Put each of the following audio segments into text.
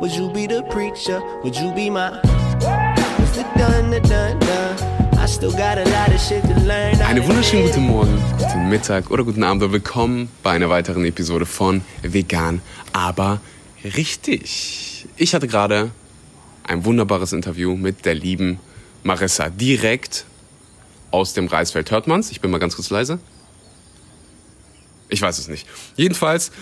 Would you be the preacher? Would you be my Mr. Dun, dun, dun, dun. I still got a lot of shit to learn. Einen wunderschönen guten Morgen, guten Mittag oder guten Abend und willkommen bei einer weiteren Episode von Vegan, aber richtig. Ich hatte gerade ein wunderbares Interview mit der lieben Marissa direkt aus dem Reisfeld. Hört man's? Ich bin mal ganz kurz leise. Ich weiß es nicht. Jedenfalls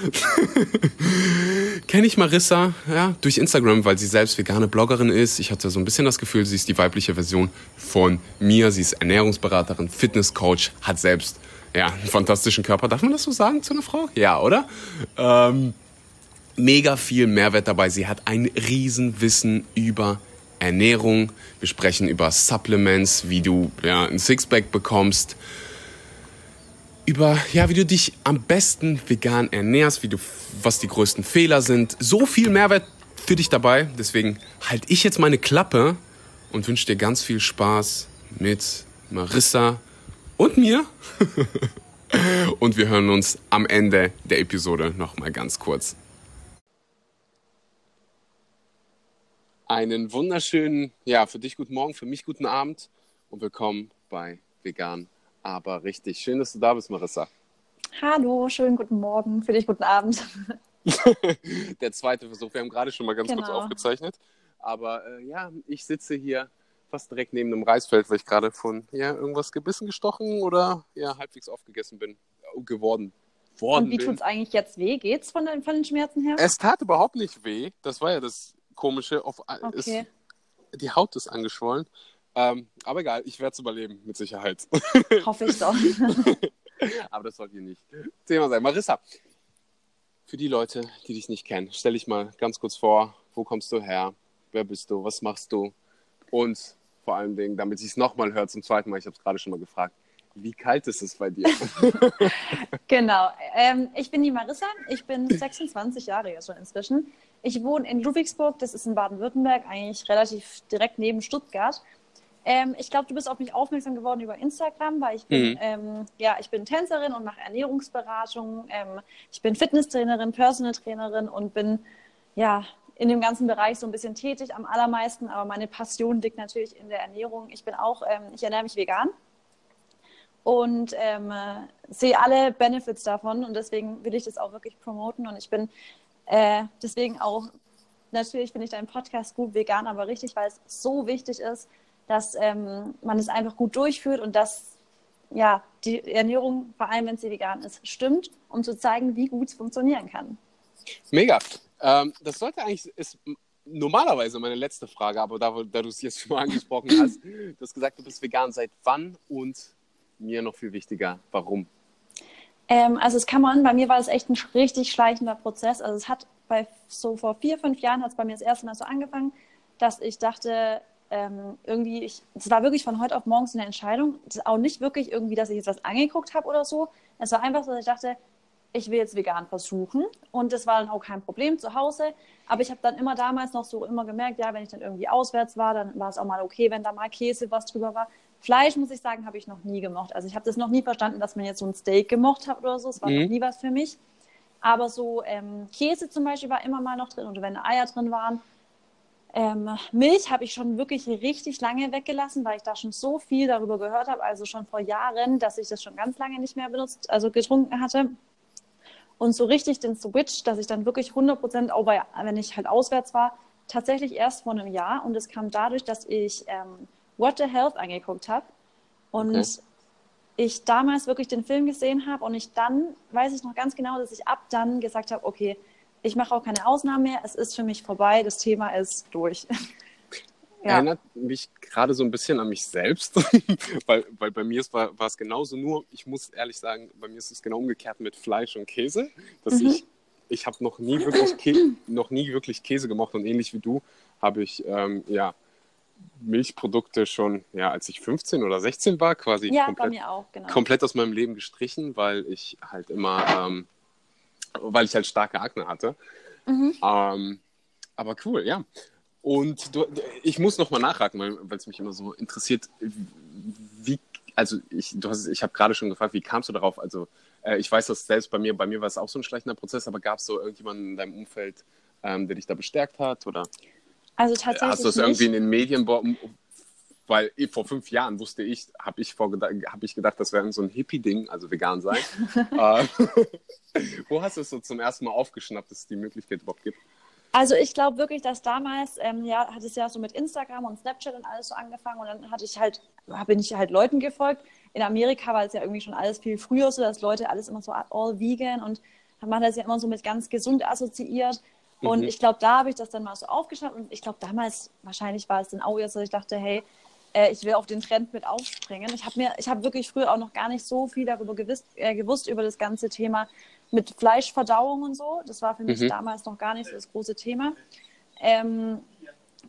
kenne ich Marissa ja, durch Instagram, weil sie selbst vegane Bloggerin ist. Ich hatte so ein bisschen das Gefühl, sie ist die weibliche Version von mir. Sie ist Ernährungsberaterin, Fitnesscoach, hat selbst ja, einen fantastischen Körper. Darf man das so sagen zu einer Frau? Ja, oder? Ähm, mega viel Mehrwert dabei. Sie hat ein Riesenwissen über Ernährung. Wir sprechen über Supplements, wie du ja, ein Sixpack bekommst über ja, wie du dich am besten vegan ernährst, wie du was die größten Fehler sind. So viel Mehrwert für dich dabei. Deswegen halte ich jetzt meine Klappe und wünsche dir ganz viel Spaß mit Marissa und mir. und wir hören uns am Ende der Episode noch mal ganz kurz. Einen wunderschönen, ja, für dich guten Morgen, für mich guten Abend und willkommen bei Vegan aber richtig. Schön, dass du da bist, Marissa. Hallo, schönen guten Morgen, für dich guten Abend. Der zweite Versuch. Wir haben gerade schon mal ganz genau. kurz aufgezeichnet. Aber äh, ja, ich sitze hier fast direkt neben einem Reisfeld, weil ich gerade von ja, irgendwas gebissen, gestochen oder ja, halbwegs aufgegessen bin, äh, geworden. Worden Und wie tut es eigentlich jetzt weh? Geht's von den, von den Schmerzen her? Es tat überhaupt nicht weh. Das war ja das Komische. Auf, äh, okay. ist, die Haut ist angeschwollen. Ähm, aber egal, ich werde es überleben, mit Sicherheit. Hoffe ich doch. aber das sollte hier nicht Thema sein. Marissa, für die Leute, die dich nicht kennen, stell dich mal ganz kurz vor, wo kommst du her, wer bist du, was machst du und vor allen Dingen, damit ich es nochmal höre zum zweiten Mal, ich habe es gerade schon mal gefragt, wie kalt ist es bei dir? genau, ähm, ich bin die Marissa, ich bin 26 Jahre jetzt schon inzwischen. Ich wohne in Ludwigsburg, das ist in Baden-Württemberg, eigentlich relativ direkt neben Stuttgart. Ähm, ich glaube, du bist auf mich aufmerksam geworden über Instagram, weil ich bin, mhm. ähm, ja, ich bin Tänzerin und mache Ernährungsberatung. Ähm, ich bin Fitnesstrainerin, Personal Trainerin und bin, ja, in dem ganzen Bereich so ein bisschen tätig am allermeisten. Aber meine Passion liegt natürlich in der Ernährung. Ich bin auch, ähm, ich ernähre mich vegan und ähm, sehe alle Benefits davon und deswegen will ich das auch wirklich promoten und ich bin äh, deswegen auch natürlich finde ich deinen Podcast gut vegan, aber richtig, weil es so wichtig ist, dass ähm, man es einfach gut durchführt und dass ja, die Ernährung, vor allem wenn sie vegan ist, stimmt, um zu zeigen, wie gut es funktionieren kann. Mega. Ähm, das sollte eigentlich, ist normalerweise meine letzte Frage, aber da, da du es jetzt schon mal angesprochen hast, du hast gesagt, du bist vegan seit wann und mir noch viel wichtiger, warum? Ähm, also es kann man, bei mir war das echt ein richtig schleichender Prozess. Also es hat bei so vor vier, fünf Jahren hat es bei mir das erste Mal so angefangen, dass ich dachte, ähm, irgendwie, ich, es war wirklich von heute auf morgen so eine Entscheidung. Auch nicht wirklich irgendwie, dass ich jetzt was angeguckt habe oder so. Es war einfach so, dass ich dachte, ich will jetzt vegan versuchen. Und das war dann auch kein Problem zu Hause. Aber ich habe dann immer damals noch so immer gemerkt, ja, wenn ich dann irgendwie auswärts war, dann war es auch mal okay, wenn da mal Käse was drüber war. Fleisch, muss ich sagen, habe ich noch nie gemocht. Also ich habe das noch nie verstanden, dass man jetzt so ein Steak gemocht hat oder so. Es war mhm. noch nie was für mich. Aber so ähm, Käse zum Beispiel war immer mal noch drin oder wenn Eier drin waren. Ähm, Milch habe ich schon wirklich richtig lange weggelassen, weil ich da schon so viel darüber gehört habe, also schon vor Jahren, dass ich das schon ganz lange nicht mehr benutzt, also getrunken hatte. Und so richtig den Switch, dass ich dann wirklich 100 Prozent, auch bei, wenn ich halt auswärts war, tatsächlich erst vor einem Jahr. Und es kam dadurch, dass ich ähm, What the Health angeguckt habe und okay. ich damals wirklich den Film gesehen habe und ich dann, weiß ich noch ganz genau, dass ich ab dann gesagt habe, okay, ich mache auch keine Ausnahmen mehr. Es ist für mich vorbei. Das Thema ist durch. ja. Erinnert mich gerade so ein bisschen an mich selbst, weil, weil bei mir ist, war, war es genauso. Nur, ich muss ehrlich sagen, bei mir ist es genau umgekehrt mit Fleisch und Käse, dass mhm. ich ich habe noch nie wirklich Kä noch nie wirklich Käse gemocht und ähnlich wie du habe ich ähm, ja Milchprodukte schon ja als ich 15 oder 16 war quasi ja, komplett, auch, genau. komplett aus meinem Leben gestrichen, weil ich halt immer ähm, weil ich halt starke Akne hatte. Mhm. Ähm, aber cool, ja. Und du, ich muss noch mal nachhaken, weil es mich immer so interessiert, wie, also ich, du hast, ich habe gerade schon gefragt, wie kamst du darauf? Also äh, ich weiß das selbst bei mir, bei mir war es auch so ein schleichender Prozess, aber gab es so irgendjemanden in deinem Umfeld, ähm, der dich da bestärkt hat? Oder Also tatsächlich hast du es irgendwie in den Medien, weil eh vor fünf Jahren wusste ich, habe ich, hab ich gedacht, das wäre so ein Hippie-Ding, also vegan sein. äh, wo hast du es so zum ersten Mal aufgeschnappt, dass es die Möglichkeit überhaupt gibt? Also ich glaube wirklich, dass damals, ähm, ja, hat es ja so mit Instagram und Snapchat und alles so angefangen und dann hatte ich halt, bin ich halt Leuten gefolgt. In Amerika war es ja irgendwie schon alles viel früher so, dass Leute alles immer so all vegan und man das ja immer so mit ganz gesund assoziiert. Und Mhm. ich glaube, da habe ich das dann mal so aufgeschnappt und ich glaube, damals, wahrscheinlich war es dann auch jetzt, dass ich dachte, hey, äh, ich will auf den Trend mit aufspringen. Ich habe mir, ich habe wirklich früher auch noch gar nicht so viel darüber gewiss, äh, gewusst, über das ganze Thema mit Fleischverdauung und so. Das war für mich Mhm. damals noch gar nicht so das große Thema. Ähm,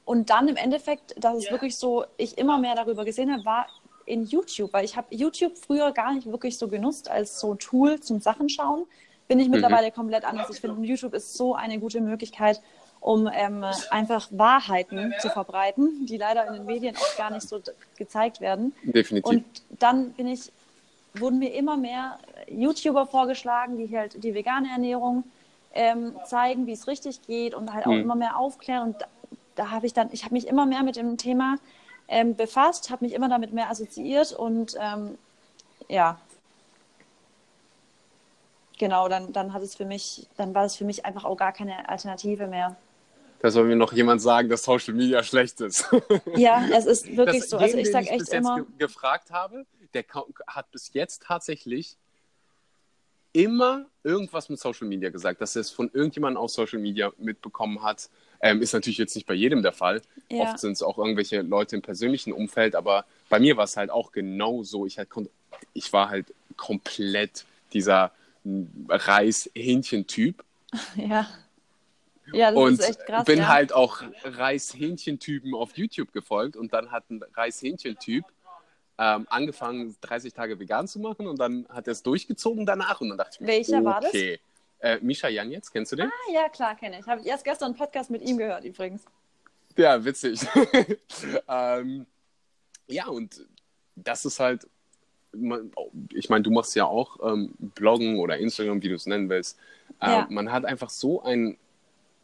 und dann im Endeffekt, dass es wirklich so, ich immer mehr darüber gesehen habe, war in YouTube, weil ich habe YouTube früher gar nicht wirklich so genutzt als so Tool zum Sachenschauen. Bin ich mittlerweile komplett anders. Ich finde, YouTube ist so eine gute Möglichkeit, um ähm, einfach Wahrheiten zu verbreiten, die leider in den Medien auch gar nicht so gezeigt werden. Definitiv. Und dann bin ich, wurden mir immer mehr YouTuber vorgeschlagen, die halt die vegane Ernährung ähm, zeigen, wie es richtig geht und halt auch Mhm. immer mehr aufklären. Und da, da habe ich dann, ich habe mich immer mehr mit dem Thema ähm, befasst, habe mich immer damit mehr assoziiert und ähm, ja, genau, dann, dann hat es für mich, dann war es für mich einfach auch gar keine Alternative mehr. Da soll mir noch jemand sagen, dass Social Media schlecht ist. Ja, es ist wirklich Das- so. Also jeden, ich den sage echt bis jetzt immer, ge gefragt habe, der hat bis jetzt tatsächlich immer irgendwas mit Social Media gesagt, dass er es von irgendjemandem auf Social Media mitbekommen hat. Ähm, ist natürlich jetzt nicht bei jedem der Fall. Ja. Oft sind es auch irgendwelche Leute im persönlichen Umfeld, aber bei mir war es halt auch genau so. Ich, halt, ich war halt komplett dieser mm, Reis-Hähnchen-Typ ja. Ja, das und ist echt krass. bin ja. halt auch Reishähnchen-Typen auf YouTube gefolgt und dann hat ein Reishähnchen-Typ ähm, angefangen, 30 Tage vegan zu machen und dann hat er es durchgezogen danach und dann dachte ich Welcher war das? okay. Äh, Misha Janetz, kennst du den? Ah, ja, klar, kenne ich. Habe ich erst gestern einen Podcast mit ihm gehört, übrigens. Ja, witzig. ähm, ja, und das ist halt, ich meine, du machst ja auch ähm, Bloggen oder Instagram, wie du es nennen willst. Äh, Ja. Man hat einfach so einen,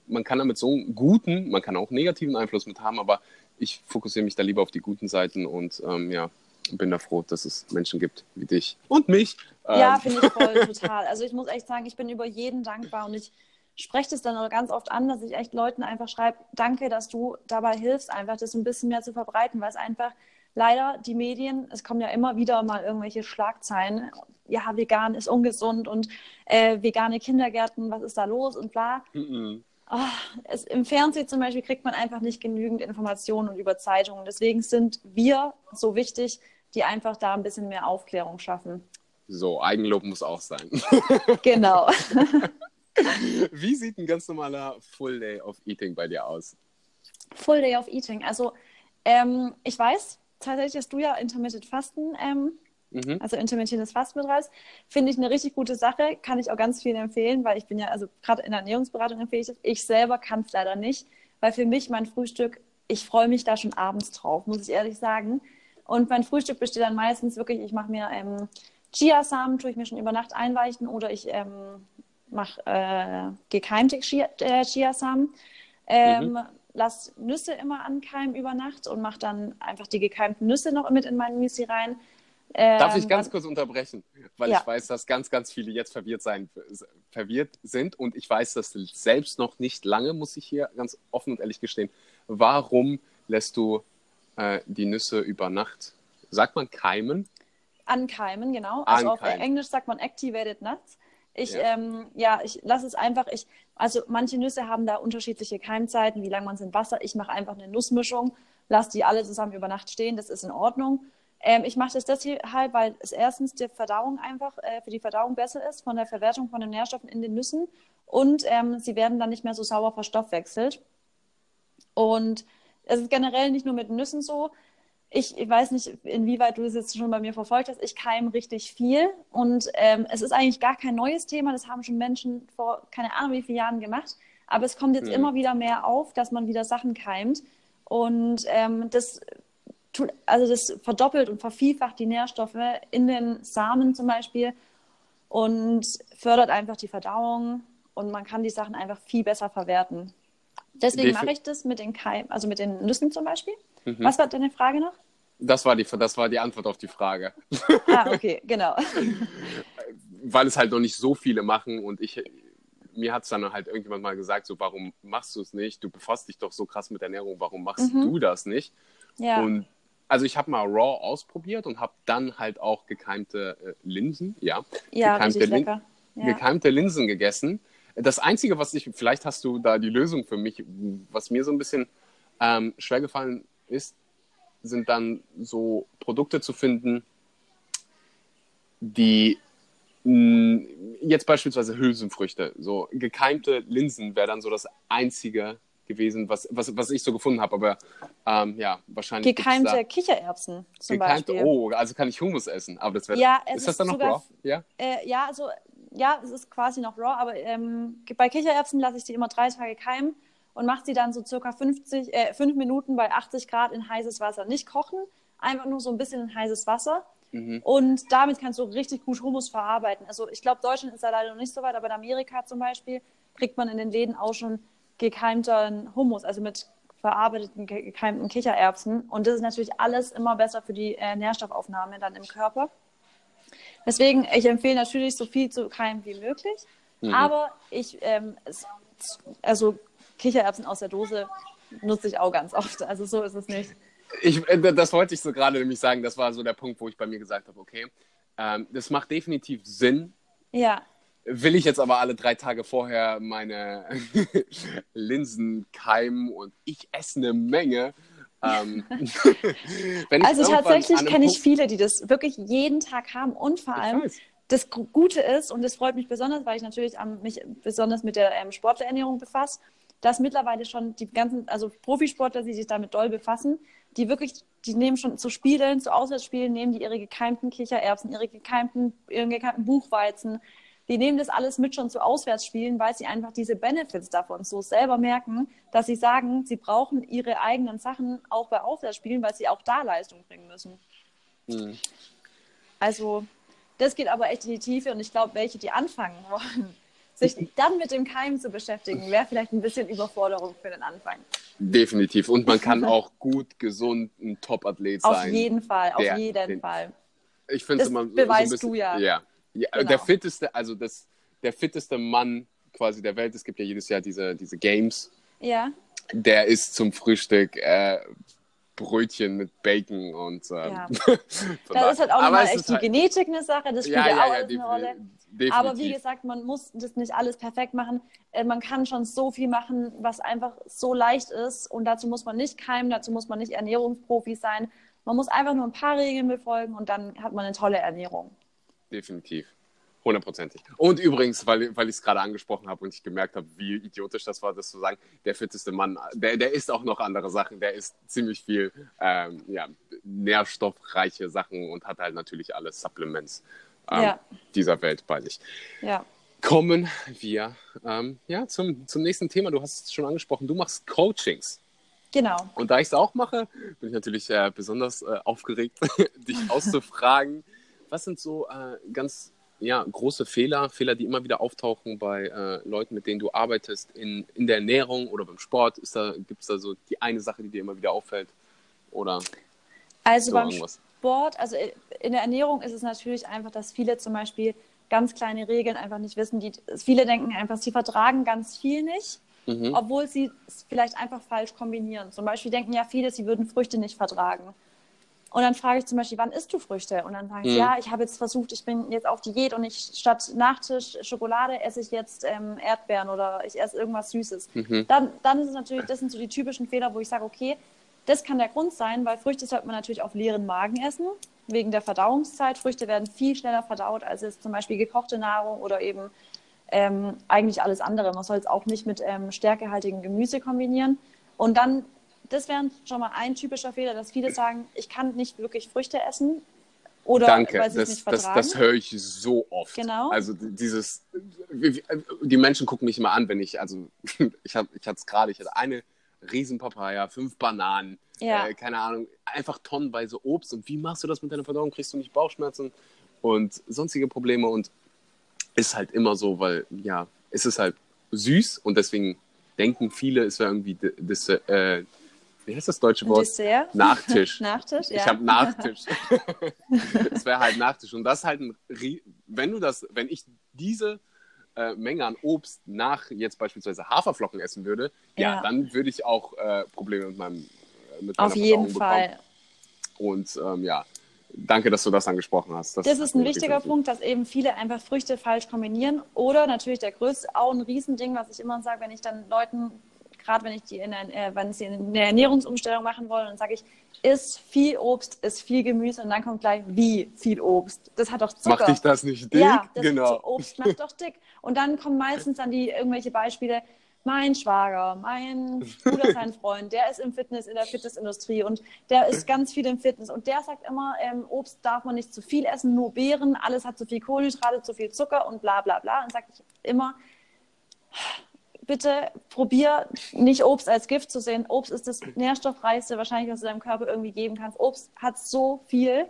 man kann damit so einen guten, man kann auch negativen Einfluss mit haben, aber ich fokussiere mich da lieber auf die guten Seiten und ähm, ja, bin da froh, dass es Menschen gibt wie dich und mich. Ja, Ähm, finde ich voll total. Also ich muss echt sagen, ich bin über jeden dankbar und ich spreche das dann auch ganz oft an, dass ich echt Leuten einfach schreibe, danke, dass du dabei hilfst, einfach das ein bisschen mehr zu verbreiten, weil es einfach leider die Medien, es kommen ja immer wieder mal irgendwelche Schlagzeilen, ja, vegan ist ungesund und äh, vegane Kindergärten, was ist da los und bla. mhm. Ah, es, Im Fernsehen zum Beispiel kriegt man einfach nicht genügend Informationen und über Zeitungen. Deswegen sind wir so wichtig, die einfach da ein bisschen mehr Aufklärung schaffen. So, Eigenlob muss auch sein. Genau. wie sieht ein ganz normaler Full Day of Eating bei dir aus? Full Day of Eating. Also ähm, ich weiß tatsächlich, dass du ja Intermittent Fasten, ähm, Mhm. also intermittierendes Fasten betreibst. Finde ich eine richtig gute Sache. Kann ich auch ganz vielen empfehlen, weil ich bin ja, also gerade in der Ernährungsberatung empfehle ich das. Ich selber kann es leider nicht, weil für mich mein Frühstück, ich freue mich da schon abends drauf, muss ich ehrlich sagen. Und mein Frühstück besteht dann meistens wirklich, ich mache mir ähm, Chiasamen, tue ich mir schon über Nacht einweichen oder ich ähm, mache äh, gekeimte Chia, äh, Chiasamen. Ähm, Lass Nüsse immer ankeimen über Nacht und mache dann einfach die gekeimten Nüsse noch mit in mein Müsli rein. Darf Ähm, ich ganz was- kurz unterbrechen? Weil Ja. ich weiß, dass ganz, ganz viele jetzt verwirrt, sein, verwirrt sind und ich weiß das selbst noch nicht lange, muss ich hier ganz offen und ehrlich gestehen. Warum lässt du äh, die Nüsse über Nacht, sagt man keimen? Ankeimen, genau. Also auf Ankeimen. Englisch sagt man Activated Nuts. Ich, ja, ähm, ja ich lasse es einfach, ich, also manche Nüsse haben da unterschiedliche Keimzeiten, wie lange man es in Wasser. Ich mache einfach eine Nussmischung, lasse die alle zusammen über Nacht stehen, das ist in Ordnung. Ähm, ich mache das deshalb, weil es erstens die Verdauung einfach äh, für die Verdauung besser ist, von der Verwertung von den Nährstoffen in den Nüssen und ähm, sie werden dann nicht mehr so sauer verstoffwechselt. Und es ist generell nicht nur mit Nüssen so. Ich, ich weiß nicht, inwieweit du das jetzt schon bei mir verfolgt hast. Ich keim richtig viel und ähm, es ist eigentlich gar kein neues Thema. Das haben schon Menschen vor keine Ahnung wie vielen Jahren gemacht. Aber es kommt jetzt Mhm. immer wieder mehr auf, dass man wieder Sachen keimt. Und ähm, das also das verdoppelt und vervielfacht die Nährstoffe in den Samen zum Beispiel und fördert einfach die Verdauung und man kann die Sachen einfach viel besser verwerten. Deswegen mache ich das mit den Keim, also mit den Nüssen zum Beispiel. Mhm. Was war deine Frage noch? Das war, die, das war die Antwort auf die Frage. Ah, okay, genau. Weil es halt noch nicht so viele machen und ich, mir hat es dann halt irgendjemand mal gesagt, so, warum machst du es nicht? Du befasst dich doch so krass mit Ernährung, warum machst du das nicht? Ja. Und also ich habe mal Raw ausprobiert und habe dann halt auch gekeimte äh, Linsen, ja, ja, gekeimte, Lin-. Ja. gekeimte Linsen gegessen. Das Einzige, was ich, vielleicht hast du da die Lösung für mich, was mir so ein bisschen ähm, schwer gefallen ist, sind dann so Produkte zu finden, die mh, jetzt beispielsweise Hülsenfrüchte, so gekeimte Linsen wäre dann so das Einzige gewesen, was, was, was ich so gefunden habe. Aber ähm, ja, wahrscheinlich. Gekeimte Kichererbsen zum gekeimte, Beispiel. Oh, also kann ich Hummus essen. Aber das wäre. Ja, es ist das ist dann noch raw? Ja. Äh, ja, also ja, es ist quasi noch raw, aber ähm, bei Kichererbsen lasse ich die immer drei Tage keimen und mache sie dann so circa 50, äh, 5 Minuten bei 80 Grad in heißes Wasser. Nicht kochen, einfach nur so ein bisschen in heißes Wasser. Mhm. Und damit kannst du richtig gut Hummus verarbeiten. Also ich glaube, Deutschland ist da leider noch nicht so weit, aber in Amerika zum Beispiel kriegt man in den Läden auch schon gekeimten Hummus, also mit verarbeiteten ge- gekeimten Kichererbsen. Und das ist natürlich alles immer besser für die äh, Nährstoffaufnahme dann im Körper. Deswegen, ich empfehle natürlich so viel zu keimen wie möglich. Mhm. Aber ich, ähm, also Kichererbsen aus der Dose nutze ich auch ganz oft. Also so ist es nicht. Ich, äh, das wollte ich so gerade nämlich sagen. Das war so der Punkt, wo ich bei mir gesagt habe, okay, ähm, das macht definitiv Sinn. Ja, Will ich jetzt aber alle drei Tage vorher meine Linsen keimen und ich esse eine Menge. Ähm, Also tatsächlich kenne ich viele, die das wirklich jeden Tag haben und vor allem das Gu- Gute ist, und das freut mich besonders, weil ich natürlich am, mich besonders mit der ähm, Sportlerernährung befasse, dass mittlerweile schon die ganzen, also Profisportler, die sich damit doll befassen, die wirklich, die nehmen schon zu Spielen, zu Auswärtsspielen, nehmen die ihre gekeimten Kichererbsen, ihre gekeimten, ihren gekeimten Buchweizen, die nehmen das alles mit schon zu Auswärtsspielen, weil sie einfach diese Benefits davon so selber merken, dass sie sagen, sie brauchen ihre eigenen Sachen auch bei Auswärtsspielen, weil sie auch da Leistung bringen müssen. Mhm. Also, das geht aber echt in die Tiefe und ich glaube, welche, die anfangen wollen, sich dann mit dem Keim zu beschäftigen, wäre vielleicht ein bisschen Überforderung für den Anfang. Definitiv. Und man kann auch gut, gesund ein Top-Athlet Auf sein. jeden Fall, auf Der- jeden den- Fall. Ich finde es immer so, beweist so ein bisschen, du ja. Ja, ja Genau. der fitteste, also das, der fitteste Mann quasi der Welt. Es gibt ja jedes Jahr diese, diese Games. Ja, Der isst zum Frühstück äh, Brötchen mit Bacon und ähm, Ja. von da daher- ist halt auch nochmal echt ist die halt- Genetik eine Sache, das spielt Ja, ja, auch ja, eine Rolle. definitiv. Aber wie gesagt, man muss das nicht alles perfekt machen. Äh, Man kann schon so viel machen, was einfach so leicht ist. Und dazu muss man nicht keimen, dazu muss man nicht Ernährungsprofi sein. Man muss einfach nur ein paar Regeln befolgen und dann hat man eine tolle Ernährung. Definitiv. Hundertprozentig. Und übrigens, weil, weil ich es gerade angesprochen habe und ich gemerkt habe, wie idiotisch das war, das zu sagen, der fitteste Mann, der, der isst auch noch andere Sachen, der isst ziemlich viel ähm, ja, nährstoffreiche Sachen und hat halt natürlich alle Supplements ähm, Ja. dieser Welt bei sich. Ja. Kommen wir ähm, ja, zum, zum nächsten Thema. Du hast es schon angesprochen, du machst Coachings. Genau. Und da ich es auch mache, bin ich natürlich äh, besonders äh, aufgeregt, dich auszufragen. Was sind so äh, ganz ja, große Fehler, Fehler, die immer wieder auftauchen bei äh, Leuten, mit denen du arbeitest, in, in der Ernährung oder beim Sport? da, Gibt es da so die eine Sache, die dir immer wieder auffällt? Oder Also So beim irgendwas. Sport, also in der Ernährung ist es natürlich einfach, dass viele zum Beispiel ganz kleine Regeln einfach nicht wissen. Die, viele denken einfach, sie vertragen ganz viel nicht, Mhm. obwohl sie es vielleicht einfach falsch kombinieren. Zum Beispiel denken ja viele, sie würden Früchte nicht vertragen. Und dann frage ich zum Beispiel, wann isst du Früchte? Und dann sagen sie, Mhm. ja, ich habe jetzt versucht, ich bin jetzt auf Diät und ich statt Nachtisch Schokolade esse ich jetzt ähm, Erdbeeren oder ich esse irgendwas Süßes. Mhm. Dann, dann ist es natürlich, das sind so die typischen Fehler, wo ich sage, okay, das kann der Grund sein, weil Früchte sollte man natürlich auf leeren Magen essen, wegen der Verdauungszeit. Früchte werden viel schneller verdaut als jetzt zum Beispiel gekochte Nahrung oder eben ähm, eigentlich alles andere. Man soll es auch nicht mit ähm, stärkehaltigem Gemüse kombinieren. Und dann, das wäre schon mal ein typischer Fehler, dass viele sagen, ich kann nicht wirklich Früchte essen oder Danke, weil sie es das, nicht das, vertragen. das höre ich so oft. Genau. Also dieses, wie- die Menschen gucken mich immer an, wenn ich, also ich habe, ich hatte es gerade, ich hatte eine riesen Papaya, fünf Bananen, Ja. äh, keine Ahnung, einfach tonnenweise Obst. Und wie machst du das mit deiner Verdauung? Kriegst du nicht Bauchschmerzen und sonstige Probleme? Und ist halt immer so, weil ja, es ist halt süß und deswegen denken viele, es wäre irgendwie das, äh, wie heißt das deutsche Wort? Dessert? Nachtisch. Nachtisch, ja. Ich habe Nachtisch. es wäre halt Nachtisch. Und das halt ein, wenn du das, wenn ich diese äh, Menge an Obst nach jetzt beispielsweise Haferflocken essen würde, ja, Ja. dann würde ich auch äh, Probleme mit meinem äh, mit Auf jeden bekommen. Fall. Und ähm, ja, danke, dass du das angesprochen hast. Das hat ist ein wichtiger. Punkt, dass eben viele einfach Früchte falsch kombinieren. Oder natürlich der größte, auch ein Riesending, was ich immer sage, wenn ich dann Leuten, gerade wenn ich die in ein, äh, wenn sie eine Ernährungsumstellung machen wollen, dann sage ich, isst viel Obst, isst viel Gemüse und dann kommt gleich, wie viel Obst. Das hat doch Zucker. Macht dich das nicht dick? Ja, das genau. Obst macht doch dick. Und dann kommen meistens dann die irgendwelche Beispiele. Mein Schwager, mein Bruder, sein Freund, der ist im Fitness, in der Fitnessindustrie und der ist ganz viel im Fitness. Und der sagt immer, ähm, Obst darf man nicht zu viel essen, nur Beeren, alles hat zu viel Kohlenhydrate, zu viel Zucker und bla bla bla. Und sage ich immer, bitte probier nicht Obst als Gift zu sehen. Obst ist das nährstoffreichste wahrscheinlich, was du deinem Körper irgendwie geben kannst. Obst hat so viel.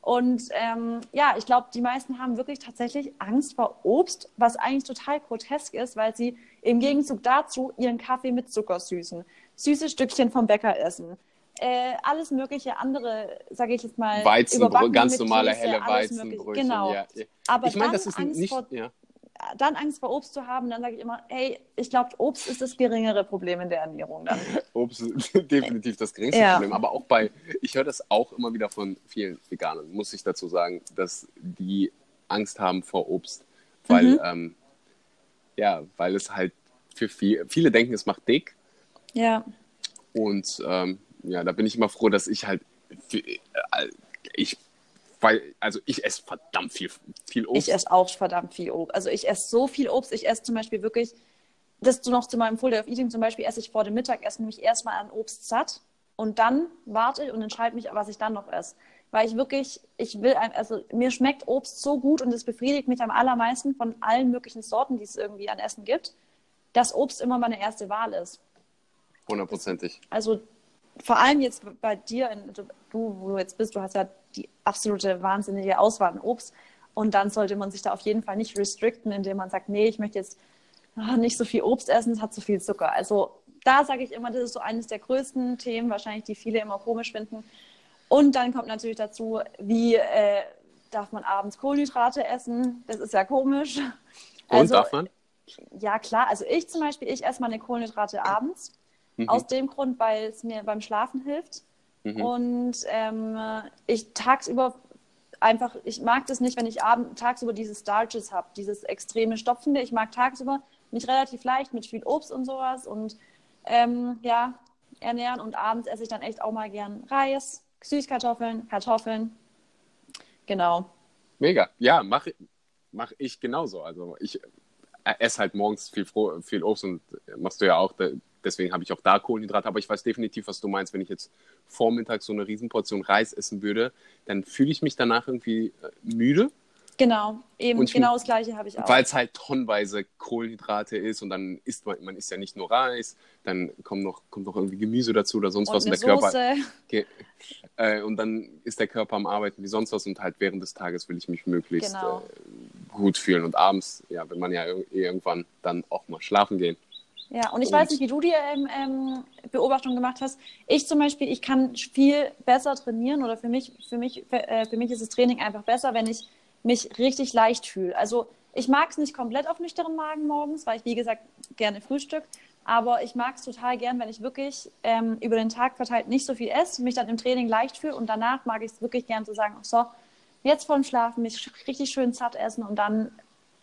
Und ähm, ja, ich glaube, die meisten haben wirklich tatsächlich Angst vor Obst, was eigentlich total grotesk ist, weil sie im Gegenzug dazu ihren Kaffee mit Zucker süßen, süße Stückchen vom Bäcker essen, äh, alles mögliche andere, sage ich jetzt mal, Weizenbrot, ganz normale Käse, helle. Weizenbrötchen. Genau. Ja. Aber ich meine, das ist Angst nicht. vor Ja. Dann Angst vor Obst zu haben, dann sage ich immer, hey, ich glaube, Obst ist das geringere Problem in der Ernährung dann. Obst ist definitiv das geringste Ja. Problem. Aber auch bei, ich höre das auch immer wieder von vielen Veganern, muss ich dazu sagen, dass die Angst haben vor Obst. Weil, Mhm. ähm, ja, weil es halt für viel, viele denken, es macht dick. Ja, Und ähm, ja, da bin ich immer froh, dass ich halt, für, äh, ich, weil, also ich esse verdammt viel, viel Obst. ich esse auch verdammt viel Obst. Also ich esse so viel Obst. Ich esse zum Beispiel wirklich, das du noch zu meinem Full Day of Eating zum Beispiel, esse ich vor dem Mittagessen mich erstmal an Obst satt und dann warte ich und entscheide mich, was ich dann noch esse. Weil ich wirklich, ich will, ein- also mir schmeckt Obst so gut und es befriedigt mich am allermeisten von allen möglichen Sorten, die es irgendwie an Essen gibt, dass Obst immer meine erste Wahl ist. Hundertprozentig. also vor allem jetzt bei dir, in, du, wo du jetzt bist, du hast ja die absolute wahnsinnige Auswahl an Obst. Und dann sollte man sich da auf jeden Fall nicht restricten, indem man sagt, nee, ich möchte jetzt ah, nicht so viel Obst essen, es hat zu viel Zucker. Also da sage ich immer, das ist so eines der größten Themen, wahrscheinlich, die viele immer komisch finden. Und dann kommt natürlich dazu, wie äh, darf man abends Kohlenhydrate essen? Das ist ja komisch. Und Also, darf man? ja, klar. Also ich zum Beispiel, ich esse meine Kohlenhydrate abends. Mhm. Aus dem Grund, weil es mir beim Schlafen hilft. Mhm. Und ähm, ich tagsüber einfach, ich mag das nicht, wenn ich abend, tagsüber diese Starches habe, dieses extreme Stopfende. Ich mag tagsüber mich relativ leicht mit viel Obst und sowas und ähm, ja, ernähren. Und abends esse ich dann echt auch mal gern Reis, Süßkartoffeln, Kartoffeln. Genau. Mega. Ja, mache mach ich genauso. Also ich äh, esse halt morgens viel, viel Obst und machst du ja auch. Deswegen habe ich auch da Kohlenhydrate. Aber ich weiß definitiv, was du meinst. Wenn ich jetzt vormittags so eine Riesenportion Reis essen würde, dann fühle ich mich danach irgendwie äh, müde, Genau, eben genau das gleiche habe ich auch. weil es halt tonnenweise Kohlenhydrate ist und dann isst man, man isst ja nicht nur Reis, dann kommt noch, kommt noch irgendwie Gemüse dazu oder sonst und was und der Körper Soße. Ge äh, und dann ist der Körper am Arbeiten wie sonst was und halt während des Tages will ich mich möglichst Genau. äh, gut fühlen. Und abends, ja, will man ja ir- irgendwann dann auch mal schlafen gehen. Ja, und ich Und- weiß nicht, wie du die ähm, ähm, Beobachtung gemacht hast. Ich zum Beispiel, ich kann viel besser trainieren oder für mich, für mich, für, äh, für mich ist das Training einfach besser, wenn ich mich richtig leicht fühle. Also ich mag es nicht komplett auf nüchternen Magen morgens, weil ich, wie gesagt, gerne Frühstück. Aber ich mag es total gern, wenn ich wirklich ähm, über den Tag verteilt nicht so viel esse, mich dann im Training leicht fühle und danach mag ich es wirklich gern zu sagen, ach so, jetzt vorm Schlafen mich richtig schön satt essen und dann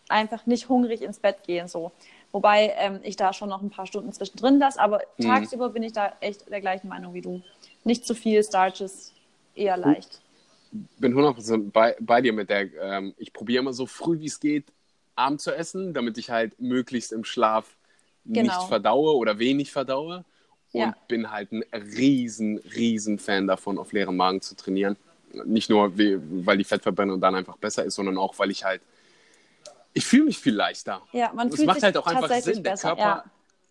einfach nicht hungrig ins Bett gehen. So. Wobei ähm, ich da schon noch ein paar Stunden zwischendrin lasse, aber Mhm. tagsüber bin ich da echt der gleichen Meinung wie du. Nicht zu viel Starches, eher leicht. Bin 100% bei, bei dir mit der, ähm, ich probiere immer so früh wie es geht, Abend zu essen, damit ich halt möglichst im Schlaf nicht Genau. verdaue oder wenig verdaue. Und Ja. bin halt ein riesen, riesen Fan davon, auf leerem Magen zu trainieren. Nicht nur, weil die Fettverbrennung dann einfach besser ist, sondern auch, weil ich halt, ich fühle mich viel leichter. Ja, man Es fühlt macht sich halt auch einfach Sinn. Der besser. Körper Ja.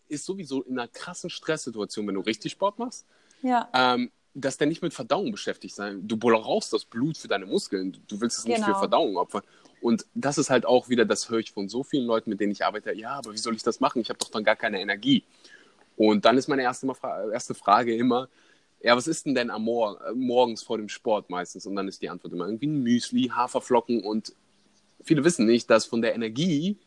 ist sowieso in einer krassen Stresssituation, wenn du richtig Sport machst, Ja. ähm, dass der nicht mit Verdauung beschäftigt sein. Du brauchst das Blut für deine Muskeln. Du willst es nicht für Genau. Verdauung opfern. Und das ist halt auch wieder, das höre ich von so vielen Leuten, mit denen ich arbeite. Ja, aber wie soll ich das machen? Ich habe doch dann gar keine Energie. Und dann ist meine erste, Mal, erste Frage immer, ja, was ist denn denn am Mor morgens vor dem Sport meistens? Und dann ist die Antwort immer irgendwie ein Müsli, Haferflocken und viele wissen nicht, dass von der Energie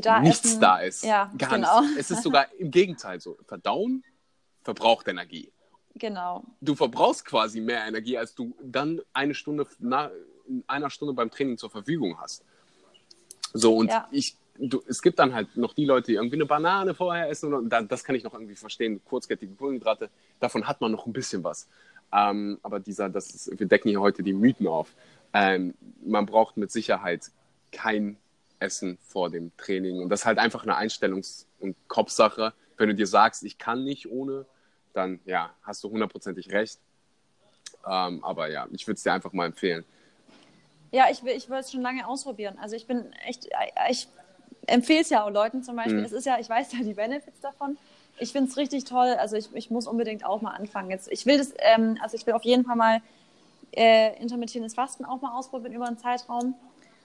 da nichts essen. da ist. Ja, Gar genau. nichts. Es ist sogar im Gegenteil so. Verdauen verbraucht Energie. Genau. Du verbrauchst quasi mehr Energie, als du dann eine Stunde na, in einer Stunde beim Training zur Verfügung hast. So, und Ja. ich, du, es gibt dann halt noch die Leute, die irgendwie eine Banane vorher essen und da, das kann ich noch irgendwie verstehen, kurzkettige Kohlenhydrate, davon hat man noch ein bisschen was. Ähm, aber dieser, das ist, wir decken hier heute die Mythen auf. Ähm, man braucht mit Sicherheit kein Essen vor dem Training und das ist halt einfach eine Einstellungs- und Kopfsache. Wenn du dir sagst, ich kann nicht ohne, dann ja, hast du hundertprozentig recht. Ähm, aber ja, ich würde es dir einfach mal empfehlen. Ja, ich will, ich will es schon lange ausprobieren. Also ich bin echt, ich empfehle es ja auch Leuten zum Beispiel. Mhm. Es ist ja, ich weiß ja die Benefits davon. Ich finde es richtig toll. Also ich, ich muss unbedingt auch mal anfangen. Jetzt, ich will das, ähm, also ich will auf jeden Fall mal äh, intermittierendes Fasten auch mal ausprobieren über einen Zeitraum.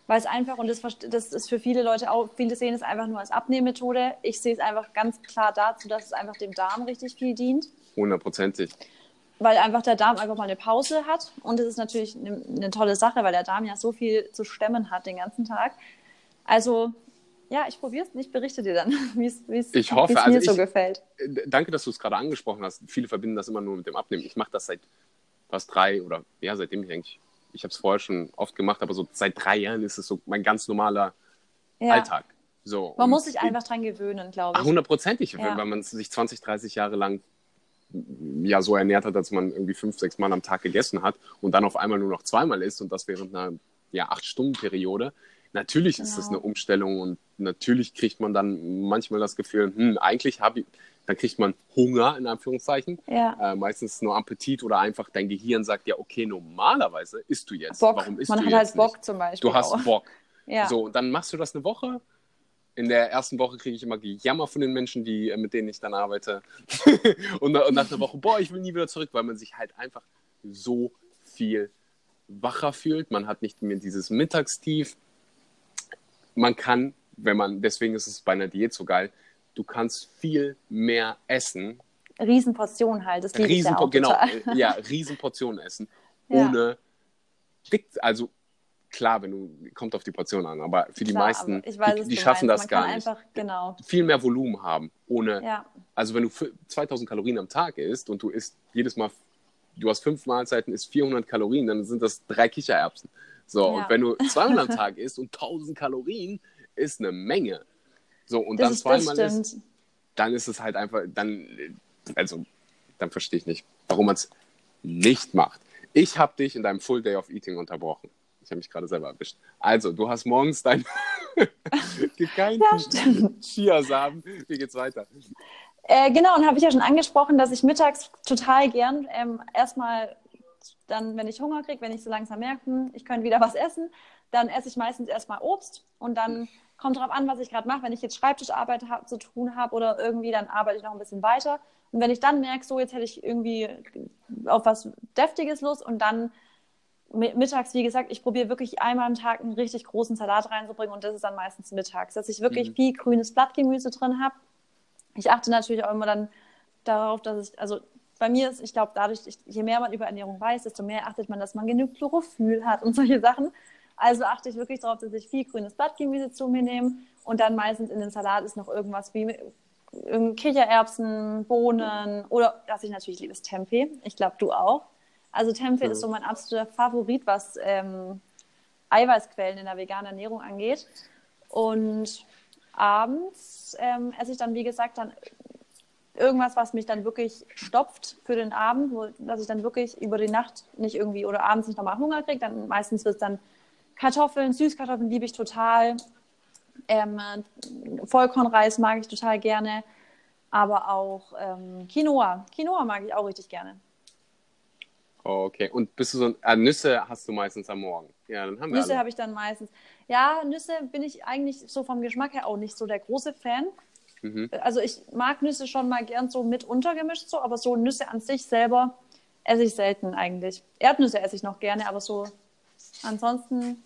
Weil es einfach, und das, das ist für viele Leute auch, viele sehen es einfach nur als Abnehmmethode. Ich sehe es einfach ganz klar dazu, dass es einfach dem Darm richtig viel dient Hundertprozentig. weil einfach der Darm einfach mal eine Pause hat. Und das ist natürlich eine, eine tolle Sache, weil der Darm ja so viel zu stemmen hat den ganzen Tag. Also, ja, ich probiere es und ich berichte dir dann, wie es es- Ich es also mir so ich- gefällt. Äh, Danke, dass du es gerade angesprochen hast. Viele verbinden das immer nur mit dem Abnehmen. Ich mache das seit fast drei oder ja, seitdem ich eigentlich, ich habe es vorher schon oft gemacht, aber so seit drei Jahren ist es so mein ganz normaler Ja. Alltag. So, Man muss sich einfach dran gewöhnen, glaube ich. hundertprozentig, Ja. weil man sich 20, 30 Jahre lang ja so ernährt hat, dass man irgendwie fünf, sechs Mal am Tag gegessen hat und dann auf einmal nur noch zweimal isst und das während einer ja, acht Stunden Periode. Natürlich ist das Genau. eine Umstellung und natürlich kriegt man dann manchmal das Gefühl, hm, eigentlich habe ich, dann kriegt man Hunger in Anführungszeichen, Ja. äh, meistens nur Appetit oder einfach dein Gehirn sagt ja, okay, normalerweise isst du jetzt. Bock. Warum isst Man du hat jetzt halt Bock nicht? zum Beispiel. Du hast auch. Bock. Ja. So, und dann machst du das eine Woche. In der ersten Woche kriege ich immer Gejammer von den Menschen, die, äh, mit denen ich dann arbeite. und, und nach einer Woche, boah, ich will nie wieder zurück, weil man sich halt einfach so viel wacher fühlt. Man hat nicht mehr dieses Mittagstief. Man kann, wenn man, deswegen ist es bei einer Diät so geil, du kannst viel mehr essen. Riesenportion halt, das liebe ich ja Riesenpo- auch genau, äh, ja, Riesenportionen essen. Ja. Ohne dick, also klar, wenn du, kommt auf die Portion an, aber für die Klar, meisten, weiß, die, die schaffen meinst. das gar nicht. Einfach, genau. Viel mehr Volumen haben, ohne, Ja. also wenn du fü- 2000 Kalorien am Tag isst und du isst jedes Mal, du hast fünf Mahlzeiten, isst 400 Kalorien, dann sind das drei Kichererbsen. So, Ja. und wenn du 200 am Tag isst und 1000 Kalorien, ist eine Menge. So, und Das, dann ist, zweimal isst, dann ist es halt einfach, dann, also, dann verstehe ich nicht, warum man es nicht macht. Ich habe dich in deinem Full Day of Eating unterbrochen. Ich habe mich gerade selber erwischt. Also, du hast morgens dein gekeinten Ja. Chiasamen. Wie geht's weiter? Äh, genau, und habe ich ja schon angesprochen, dass ich mittags total gern ähm, erstmal dann, wenn ich Hunger kriege, wenn ich so langsam merke, hm, ich könnte wieder was essen, dann esse ich meistens erstmal Obst und dann kommt drauf an, was ich gerade mache. Wenn ich jetzt Schreibtischarbeit hab, zu tun habe oder irgendwie, dann arbeite ich noch ein bisschen weiter. Und wenn ich dann merke, so jetzt hätte ich irgendwie auf was Deftiges Lust und dann mi- mittags, wie gesagt, ich probiere wirklich einmal am Tag einen richtig großen Salat reinzubringen und das ist dann meistens mittags, dass ich wirklich Mhm. viel grünes Blattgemüse drin habe. Ich achte natürlich auch immer dann darauf, dass ich, also bei mir ist, ich glaube, dadurch, je mehr man über Ernährung weiß, desto mehr achtet man, dass man genug Chlorophyll hat und solche Sachen. Also achte ich wirklich darauf, dass ich viel grünes Blattgemüse zu mir nehme und dann meistens in den Salat ist noch irgendwas wie ähm, Kichererbsen, Bohnen oder was ich natürlich liebe, ist Tempeh. Ich glaube, du auch. Also Tempeh Mhm. ist so mein absoluter Favorit, was ähm, Eiweißquellen in der veganen Ernährung angeht. Und abends ähm, esse ich dann, wie gesagt, dann irgendwas, was mich dann wirklich stopft für den Abend, wo, dass ich dann wirklich über die Nacht nicht irgendwie oder abends nicht nochmal Hunger kriege. Dann meistens wird es dann Kartoffeln, Süßkartoffeln liebe ich total. Ähm, Vollkornreis mag ich total gerne. Aber auch ähm, Quinoa. Quinoa mag ich auch richtig gerne. Okay, und bist du so ein, äh, Nüsse hast du meistens am Morgen. Ja, dann haben wir Nüsse habe ich dann meistens. Ja, Nüsse bin ich eigentlich so vom Geschmack her auch nicht so der große Fan. Mhm. Also ich mag Nüsse schon mal gern so mit untergemischt, so, aber so Nüsse an sich selber esse ich selten eigentlich. Erdnüsse esse ich noch gerne, aber so ansonsten,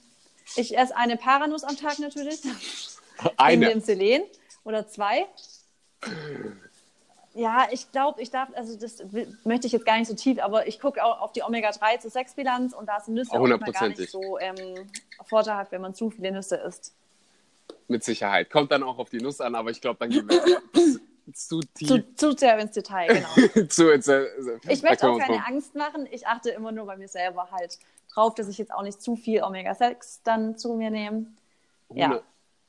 ich esse eine Paranuss am Tag natürlich. In Eine. dem Selen oder zwei. Ja, ich glaube, ich darf, also das möchte ich jetzt gar nicht so tief, aber ich gucke auch auf die Omega-3 zu 6 Bilanz und da sind Nüsse auch gar nicht so ähm, vorteilhaft, wenn man zu viele Nüsse isst. Mit Sicherheit. Kommt dann auch auf die Nuss an, aber ich glaube, dann gehen wir zu, zu tief Zu, zu sehr ins Detail, genau. zu. äh, äh, Ich möchte auch keine Angst machen. Ich achte immer nur bei mir selber halt drauf, dass ich jetzt auch nicht zu viel Omega-6 dann zu mir nehme. Ja.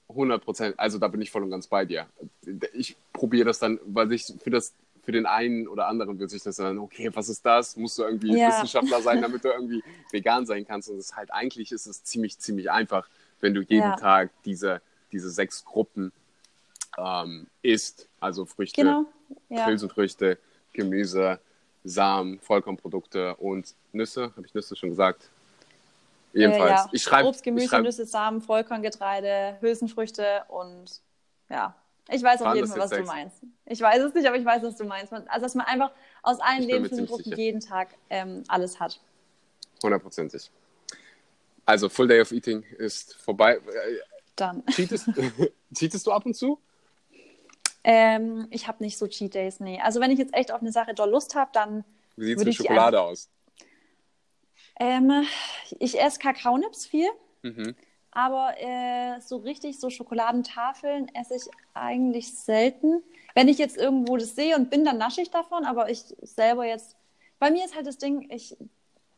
100 Prozent. Also da bin ich voll und ganz bei dir. Ich probiere das dann, weil ich für das für den einen oder anderen wird sich das dann, okay, was ist das? Musst du irgendwie Ja. Wissenschaftler sein, damit du irgendwie vegan sein kannst. Und es ist halt eigentlich ist es ziemlich, ziemlich einfach, wenn du jeden Ja. Tag diese, diese sechs Gruppen ähm, isst. Also Früchte, Genau. Ja. Hülsenfrüchte, Gemüse, Samen, Vollkornprodukte und Nüsse. Habe ich Nüsse schon gesagt? Jedenfalls. Äh, ja. Ich schreibe Obst, Gemüse, schreib, Nüsse, Samen, Vollkorngetreide, Hülsenfrüchte und ja. Ich weiß auf jeden Fall, was jetzt du sechs? meinst. Ich weiß es nicht, aber ich weiß, was du meinst. Man- Also, dass man einfach aus allen Lebensmittelgruppen jeden Tag ähm, alles hat. Hundertprozentig. Also, Full Day of Eating ist vorbei. Äh, Dann. Cheatest, cheatest du ab und zu? Ähm, ich habe nicht so Cheat Days, nee. Also, wenn ich jetzt echt auf eine Sache doll Lust habe, dann Wie sieht es mit Schokolade aus? Ähm, ich esse Kakaonips viel. Mhm. Aber äh, so richtig so Schokoladentafeln esse ich eigentlich selten. Wenn ich jetzt irgendwo das sehe und bin, dann nasche ich davon, aber ich selber jetzt. Bei mir ist halt das Ding, ich,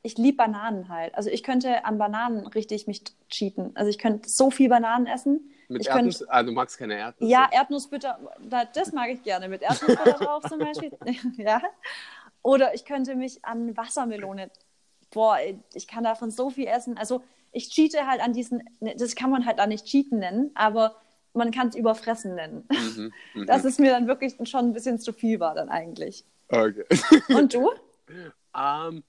ich liebe Bananen halt. Also ich könnte an Bananen richtig mich cheaten. Also ich könnte so viel Bananen essen. Mit ich Erdnuss? könnte, Ah, du magst keine Erdnüsse? ja, Erdnussbutter, da- das mag ich gerne. Mit Erdnussbutter drauf zum Beispiel. ja. Oder ich könnte mich an Wassermelone. Boah, ich kann davon so viel essen. Also ich cheate halt an diesen, ne, das kann man halt da nicht cheaten nennen, aber man kann es überfressen nennen. Mhm, mhm. Das ist mir dann wirklich schon ein bisschen zu viel war dann eigentlich. Okay. Und du? Ähm,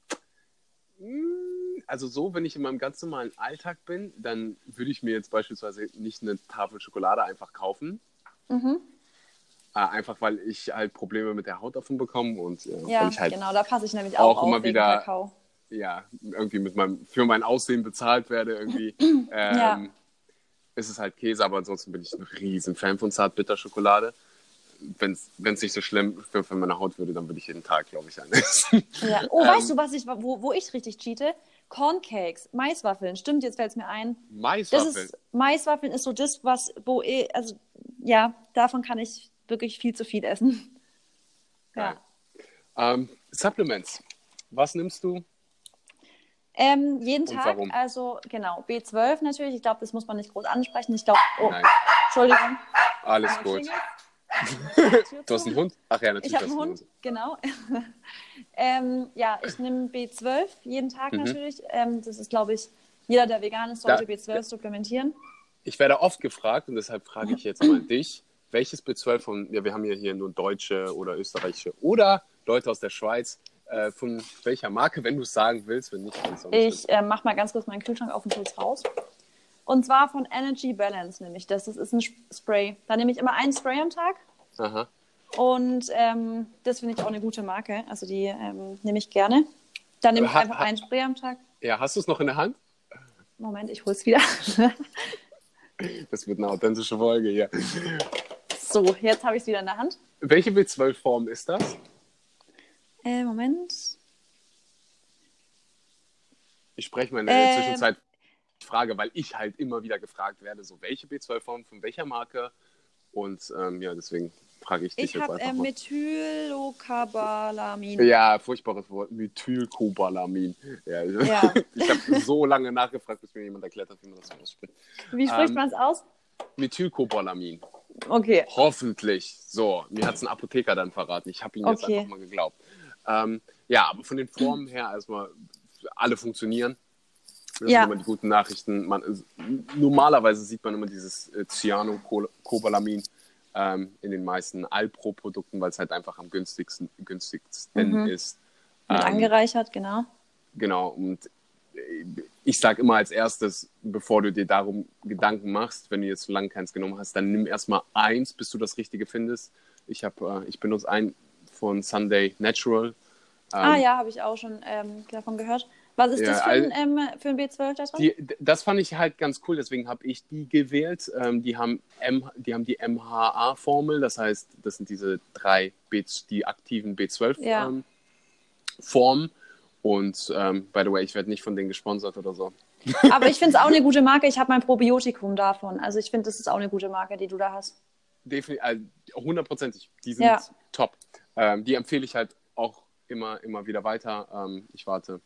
mh, also so, wenn ich in meinem ganz normalen Alltag bin, dann würde ich mir jetzt beispielsweise nicht eine Tafel Schokolade einfach kaufen. Mhm. Äh, einfach weil ich halt Probleme mit der Haut davon bekomme und äh, Ja, weil ich halt genau, da passe ich nämlich auch, auch immer wieder- Kakao. Ja, irgendwie mit meinem, für mein Aussehen bezahlt werde, irgendwie, ähm, Ja. ist es halt Käse, aber ansonsten bin ich ein riesen Fan von Zartbitterschokolade. Wenn es nicht so schlimm für, für meine Haut würde, dann würde ich jeden Tag, glaube ich, einen essen. Ja. Oh, Ähm. weißt du, was ich, wo, wo ich richtig cheate? Corncakes, Maiswaffeln. Stimmt, jetzt fällt es mir ein. Das Maiswaffeln. ist, Maiswaffeln ist so das, was, wo eh, also ja, davon kann ich wirklich viel zu viel essen. Ja. Ähm, Supplements. Was nimmst du? Ähm, jeden Und Tag, warum? also genau, B12 natürlich. Ich glaube, das muss man nicht groß ansprechen. Ich glaube, oh, Nein, Entschuldigung. alles Einmal gut. klingeln. Tür Du hast einen Hund? Ach ja, natürlich Ich habe einen du Hund, genau. ähm, ja, ich nehme B12 jeden Tag Mhm. natürlich. Ähm, das ist, glaube ich, jeder, der vegan ist, sollte Da- B12 supplementieren. Ich werde oft gefragt und deshalb frage ich jetzt mal dich, welches B12 von, ja, wir haben ja hier nur Deutsche oder Österreichische oder Leute aus der Schweiz, äh, von welcher Marke, wenn du es sagen willst, wenn nicht, Ich äh, mache mal ganz kurz meinen Kühlschrank auf und hol's raus. Und zwar von Energy Balance nehme ich das. Das ist ein Sp- Spray. Da nehme ich immer einen Spray am Tag. Aha. Und ähm, das finde ich auch eine gute Marke. Also die ähm, nehme ich gerne. Dann nehme ich Ha- einfach ha- einen Spray am Tag. Ja, hast du es noch in der Hand? Moment, ich hol's wieder. Das wird eine authentische Folge hier. so, jetzt habe ich es wieder in der Hand. Welche B12-Form ist das? Äh, Moment. Ich spreche mal in der Ähm. Zwischenzeit Frage, weil ich halt immer wieder gefragt werde, so welche B12-Form von welcher Marke? Und ähm, ja, deswegen frage ich dich Ich jetzt habe einfach äh, mal. Methylocarbalamin. Ja, furchtbares Wort. Methylcobalamin. Ja, Ja. ich habe so lange nachgefragt, bis mir jemand erklärt hat, wie man das ausspricht. Wie spricht Ähm. man es aus? Methylcobalamin. Okay. Hoffentlich. So, mir hat es ein Apotheker dann verraten. Ich habe ihm jetzt Okay. einfach mal geglaubt. Ähm, ja, aber von den Formen her erstmal, alle funktionieren. Das Ja. sind immer die guten Nachrichten. Man, normalerweise sieht man immer dieses äh, Cyanocobalamin ähm, in den meisten Alpro-Produkten, weil es halt einfach am günstigsten, günstigsten Mhm. ist. Mit Ähm, angereichert, genau. Genau, und äh, ich sage immer als erstes, bevor du dir darum Gedanken machst, wenn du jetzt so lange keins genommen hast, dann nimm erstmal eins, bis du das Richtige findest. Ich, hab, äh, ich benutze einen von Sunday Natural. Ähm, ah ja, habe ich auch schon ähm, davon gehört. Was ist Ja, das für ein, ähm, für ein B12 da drin? Die, das fand ich halt ganz cool, deswegen habe ich die gewählt. Ähm, die, haben M, die haben die MHA-Formel, das heißt, das sind diese drei B, die aktiven B12-Formen. Ja. Ähm. Und ähm, by the way, ich werde nicht von denen gesponsert oder so. Aber ich finde es auch eine gute Marke. Ich habe mein Probiotikum davon. Also ich finde, das ist auch eine gute Marke, die du da hast. Definitiv, äh, hundertprozentig. Die sind Ja. top. Ähm, die empfehle ich halt auch immer, immer wieder weiter. Ähm, ich warte,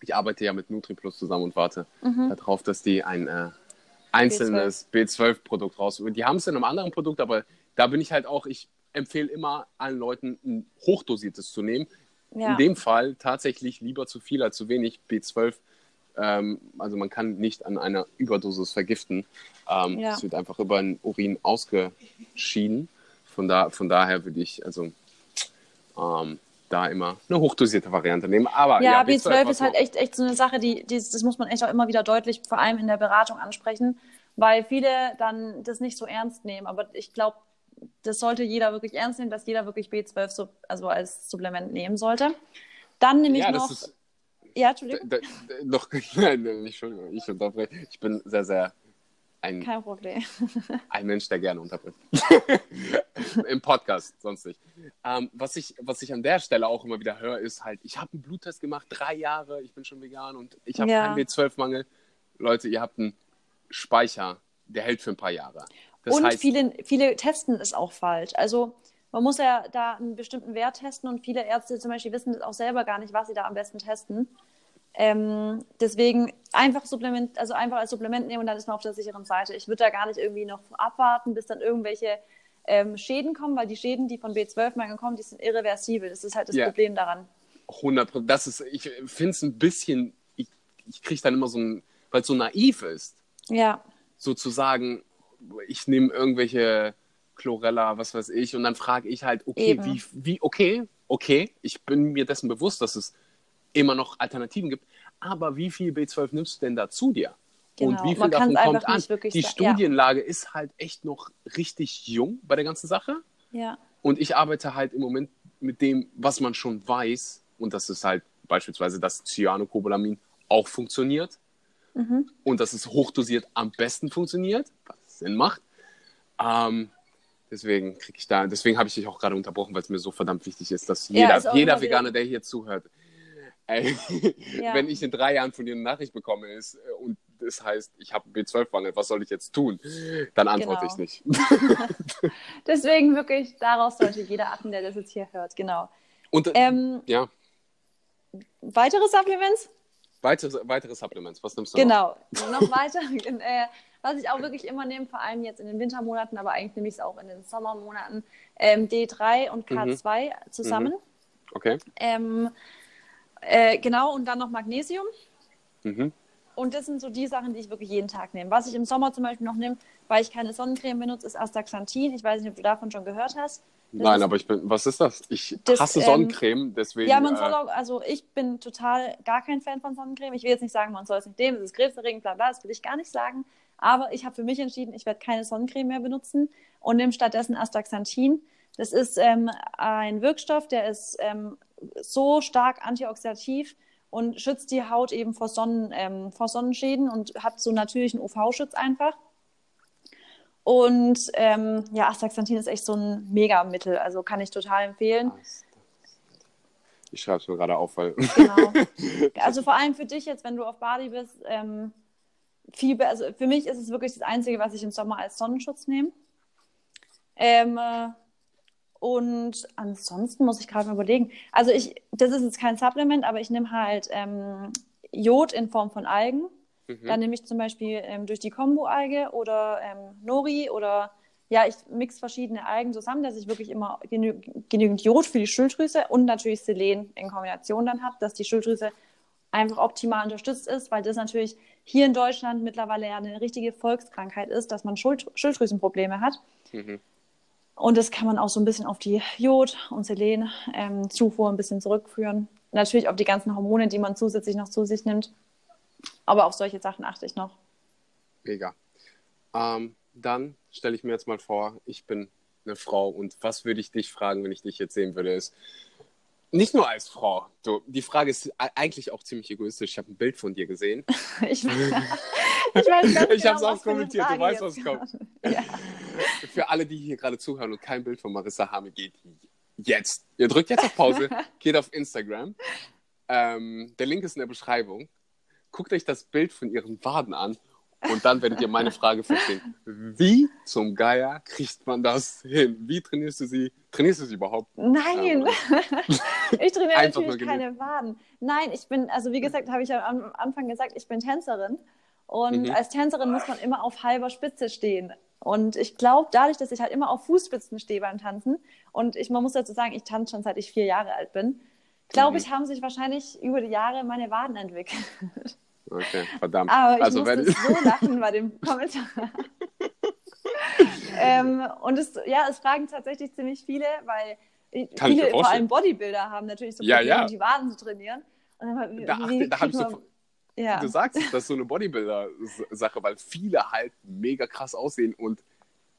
ich arbeite ja mit NutriPlus zusammen und warte Mhm. darauf, dass die ein äh, einzelnes B12-Produkt raus. Die haben es in einem anderen Produkt, aber da bin ich halt auch, ich empfehle immer allen Leuten, ein hochdosiertes zu nehmen. Ja. In dem Fall tatsächlich lieber zu viel als zu wenig B12. Ähm, also man kann nicht an einer Überdosis vergiften. Ähm, Ja. Es wird einfach über den Urin ausgeschieden. Von, da, von daher würde ich also ähm, da immer eine hochdosierte Variante nehmen. Aber Ja, ja, B12 was ist halt noch? echt, echt so eine Sache, die, die, das muss man echt auch immer wieder deutlich, vor allem in der Beratung ansprechen, weil viele dann das nicht so ernst nehmen. Aber ich glaube, das sollte jeder wirklich ernst nehmen, dass jeder wirklich B12 so, also als Supplement nehmen sollte. Dann nehme ich Ja, noch. das ist ja, Entschuldigung, da, da, noch, nein, Entschuldigung, ich unterbreche. Ich bin sehr, sehr ein, kein Problem. ein Mensch, der gerne unterbricht. Im Podcast, sonst nicht. Ähm, was, ich, was ich an der Stelle auch immer wieder höre, ist halt, ich habe einen Bluttest gemacht, drei Jahre, ich bin schon vegan und ich habe Ja. keinen B12-Mangel. Leute, ihr habt einen Speicher, der hält für ein paar Jahre. Das und heißt, viele, viele testen es auch falsch. Also man muss ja da einen bestimmten Wert testen und viele Ärzte zum Beispiel wissen das auch selber gar nicht, was sie da am besten testen. Ähm, deswegen einfach Supplement, also einfach als Supplement nehmen und dann ist man auf der sicheren Seite. Ich würde da gar nicht irgendwie noch abwarten, bis dann irgendwelche ähm, Schäden kommen, weil die Schäden, die von B12-Mangel kommen, die sind irreversibel. Das ist halt das Ja. Problem daran. 100 Prozent. Das ist, ich finde es ein bisschen, ich, ich kriege dann immer so ein, weil es so naiv ist, Ja, sozusagen, ich nehme irgendwelche Chlorella, was weiß ich, und dann frage ich halt, okay, Eben. wie, wie, okay, okay, ich bin mir dessen bewusst, dass es immer noch Alternativen gibt, aber wie viel B12 nimmst du denn da zu dir? Genau. Und wie viel Man davon kommt an? Die sa- ja. Studienlage ist halt echt noch richtig jung bei der ganzen Sache. ja, Und ich arbeite halt im Moment mit dem, was man schon weiß. Und das ist halt beispielsweise, dass Cyanocobalamin auch funktioniert. Mhm. Und dass es hochdosiert am besten funktioniert, was Sinn macht. Ähm, deswegen kriege ich da, deswegen habe ich dich auch gerade unterbrochen, weil es mir so verdammt wichtig ist, dass Ja, jeder, ist jeder Veganer, der hier zuhört, ey, Ja. wenn ich in drei Jahren von dir eine Nachricht bekomme ist, äh, und das heißt, ich habe B12-Mangel, was soll ich jetzt tun? Dann antworte Genau. ich nicht. deswegen wirklich, daraus sollte jeder achten, der das jetzt hier hört. Genau. Und äh, Ähm, ja, weitere Supplements? weitere, weitere Supplements, was nimmst du noch? Genau, noch weiter. äh, was ich auch wirklich immer nehme, vor allem jetzt in den Wintermonaten, aber eigentlich nehme ich es auch in den Sommermonaten, ähm, D3 und K2 zusammen. Okay. Ähm, äh, genau, und dann noch Magnesium. Mhm. Und das sind so die Sachen, die ich wirklich jeden Tag nehme. Was ich im Sommer zum Beispiel noch nehme, weil ich keine Sonnencreme benutze, ist Astaxanthin. Ich weiß nicht, ob du davon schon gehört hast. Das Nein, aber ich bin, was ist das? Ich Das, hasse ähm, Sonnencreme, deswegen. Ja, man äh, soll auch, also ich bin total gar kein Fan von Sonnencreme. Ich will jetzt nicht sagen, man soll es nicht nehmen, es ist krebserregend, bla bla, das will ich gar nicht sagen. Aber ich habe für mich entschieden, ich werde keine Sonnencreme mehr benutzen und nehme stattdessen Astaxanthin. Das ist ähm, ein Wirkstoff, der ist ähm, so stark antioxidativ und schützt die Haut eben vor, Sonnen, ähm, vor Sonnenschäden und hat so natürlichen UV-Schutz einfach. Und ähm, ja, Astaxanthin ist echt so ein Megamittel, also kann ich total empfehlen. Ich schreibe es mir gerade auf, weil. Genau. Also vor allem für dich jetzt, wenn du auf Bali bist, ähm, viel, also für mich ist es wirklich das Einzige, was ich im Sommer als Sonnenschutz nehme. Ähm, äh, und ansonsten muss ich gerade mal überlegen. Also ich, das ist jetzt kein Supplement, aber ich nehme halt ähm, Jod in Form von Algen. Mhm. Dann nehme ich zum Beispiel ähm, durch die Kombo-Alge oder ähm, Nori oder ja, ich mix verschiedene Algen zusammen, dass ich wirklich immer genü genügend Jod für die Schilddrüse und natürlich Selen in Kombination dann habe, dass die Schilddrüse einfach optimal unterstützt ist, weil das natürlich hier in Deutschland mittlerweile ja eine richtige Volkskrankheit ist, dass man Schuld Schilddrüsenprobleme hat. Mhm. Und das kann man auch so ein bisschen auf die Jod- und Selen-Zufuhr ein bisschen zurückführen. Natürlich auf die ganzen Hormone, die man zusätzlich noch zu sich nimmt. Aber auf solche Sachen achte ich noch. Mega. Ähm, dann stelle ich mir jetzt mal vor, ich bin eine Frau und was würde ich dich fragen, wenn ich dich jetzt sehen würde, ist, Nicht nur als Frau. Du, die Frage ist eigentlich auch ziemlich egoistisch. Ich habe ein Bild von dir gesehen. ich, ich weiß ganz Ich genau, habe es was für auch kommentiert. Du weißt, was kommt. kommt. Ja. Für alle, die hier gerade zuhören und kein Bild von Marissa Hame geht, jetzt. Ihr drückt jetzt auf Pause, geht auf Instagram. Ähm, der Link ist in der Beschreibung. Guckt euch das Bild von ihren Waden an und dann werdet ihr meine Frage verstehen. Wie zum Geier kriegt man das hin? Wie trainierst du sie? Trainierst du sie überhaupt? Nein, ich trainiere natürlich keine Waden. Nein, ich bin, also wie gesagt, habe ich ja am Anfang gesagt, ich bin Tänzerin. Und Mhm. als Tänzerin muss man immer auf halber Spitze stehen. Und ich glaube, dadurch, dass ich halt immer auf Fußspitzen stehe beim Tanzen, und ich, man muss dazu sagen, ich tanze schon seit ich vier Jahre alt bin, glaube Mhm. ich, haben sich wahrscheinlich über die Jahre meine Waden entwickelt. Okay, verdammt. Aber ich also, musste wenn, so lachen bei dem Kommentar. ähm, und es, ja, es fragen tatsächlich ziemlich viele, weil Kann viele, vor allem Bodybuilder, haben natürlich so Ja, Probleme, ja. die Waden zu trainieren. Und dann, da, da habe ich so, ja. du sagst, das ist so eine Bodybuilder-Sache, weil viele halt mega krass aussehen und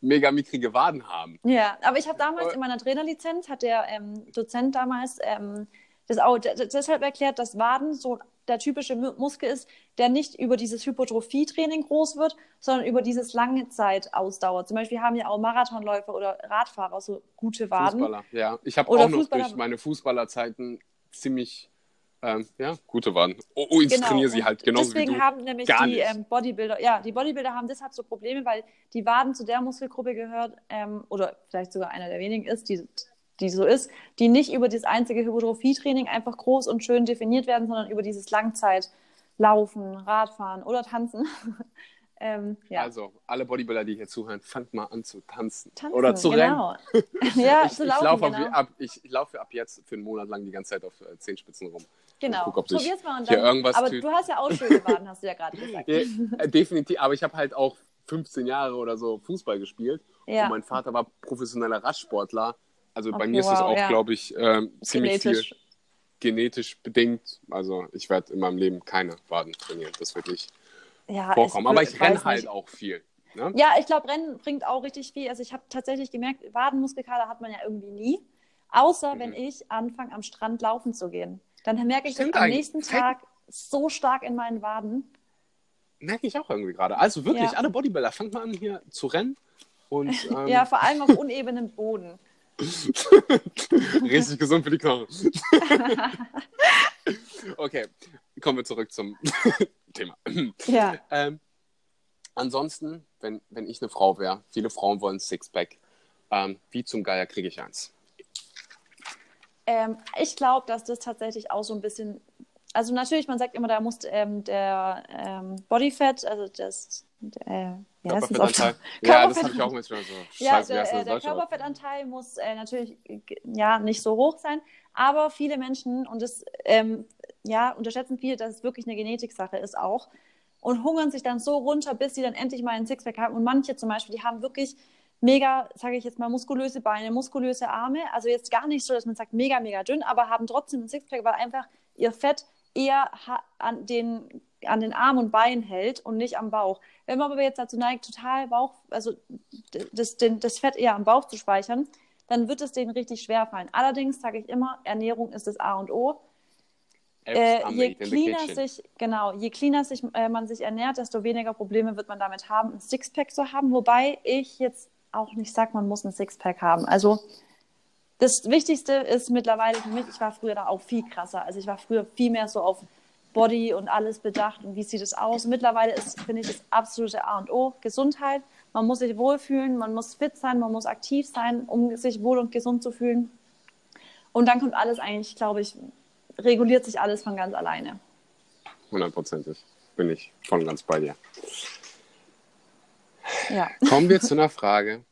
mega mickrige Waden haben. Ja, aber ich habe damals Äh. in meiner Trainerlizenz, hat der ähm, Dozent damals ähm, das auch deshalb erklärt, dass Waden so der typische Mu- Muskel ist, der nicht über dieses Hypertrophie-Training groß wird, sondern über dieses lange Zeit ausdauert. Zum Beispiel haben ja auch Marathonläufer oder Radfahrer so gute Waden. Fußballer, ja. Ich habe auch noch Fußballer- durch meine Fußballerzeiten ziemlich, ähm, ja, gute Waden. Oh, oh ich trainiere sie halt genauso Deswegen wie du. haben nämlich Gar die ähm, Bodybuilder, ja, die Bodybuilder haben deshalb so Probleme, weil die Waden zu der Muskelgruppe gehört, ähm, oder vielleicht sogar einer der wenigen ist, die, die so ist, die nicht über das einzige Hypertrophie-Training einfach groß und schön definiert werden, sondern über dieses Langzeitlaufen, Radfahren oder Tanzen. ähm, ja. Also, alle Bodybuilder, die hier zuhören, fangt mal an zu tanzen. Tanzen, Oder zu rennen. genau. ja, Ich, zu ich, laufen, laufe genau. ab, ich, ich laufe ab jetzt für einen Monat lang die ganze Zeit auf äh, Zehenspitzen rum. genau. guck, Probier's mal und dann, aber du hast ja auch schöne Waden, hast du ja gerade gesagt. Ja, äh, definitiv, aber ich habe halt auch 15 Jahre oder so Fußball gespielt. Ja. Und mein Vater war professioneller Radsportler. Also bei Okay, mir ist das wow, auch, ja. glaube ich, ähm, ziemlich Genetisch. viel genetisch bedingt. Also ich werde in meinem Leben keine Waden trainieren. Das wird nicht Ja, vorkommen. es- Aber ich renne halt nicht. auch viel. Ne? Ja, ich glaube, Rennen bringt auch richtig viel. Also ich habe tatsächlich gemerkt, Wadenmuskelkater hat man ja irgendwie nie. Außer wenn ich anfange, am Strand laufen zu gehen. Dann merke ich Mhm. Das am nächsten Tag so stark in meinen Waden. Merke ich auch irgendwie gerade. Also wirklich, Ja. alle Bodybuilder, fangt mal an hier zu rennen. Und ähm, Ja, vor allem auf unebenem Boden. richtig gesund für die Knochen. okay, kommen wir zurück zum Thema. Ja. Ähm, ansonsten, wenn, wenn ich eine Frau wäre, viele Frauen wollen Sixpack. Ähm, wie zum Geier kriege ich eins? Ähm, ich glaube, dass das tatsächlich auch so ein bisschen. Also natürlich, man sagt immer, da muss ähm, der ähm, Bodyfat, also das, äh, heißt das auf- Körperfettanteil? Ja, das habe ich auch manchmal so. Ja, Scheiße, der, das äh, der? Aber- Körperfettanteil muss äh, natürlich äh, ja nicht so hoch sein, aber viele Menschen und das ähm, ja unterschätzen viele, dass es wirklich eine Genetiksache ist auch und hungern sich dann so runter, bis sie dann endlich mal einen Sixpack haben und manche zum Beispiel, die haben wirklich mega, sage ich jetzt mal, muskulöse Beine, muskulöse Arme, also jetzt gar nicht so, dass man sagt mega mega dünn, aber haben trotzdem einen Sixpack, weil einfach ihr Fett eher an den an den Armen und Beinen hält und nicht am Bauch. Wenn man aber jetzt dazu neigt, total Bauch, also das, den, das Fett eher am Bauch zu speichern, dann wird es denen richtig schwer fallen. Allerdings sage ich immer, Ernährung ist das A und O. Äh, je cleaner sich, genau, je cleaner sich, äh, man sich ernährt, desto weniger Probleme wird man damit haben, ein Sixpack zu haben. Wobei ich jetzt auch nicht sage, man muss ein Sixpack haben. Also das Wichtigste ist mittlerweile für mich, ich war früher da auch viel krasser. Also ich war früher viel mehr so auf Body und alles bedacht und wie sieht es aus. Mittlerweile ist, finde ich, das absolute A und O Gesundheit. Man muss sich wohlfühlen, man muss fit sein, man muss aktiv sein, um sich wohl und gesund zu fühlen. Und dann kommt alles eigentlich, glaube ich, reguliert sich alles von ganz alleine. Hundertprozentig. Bin ich und ganz bei dir. Ja. Kommen wir zu einer Frage.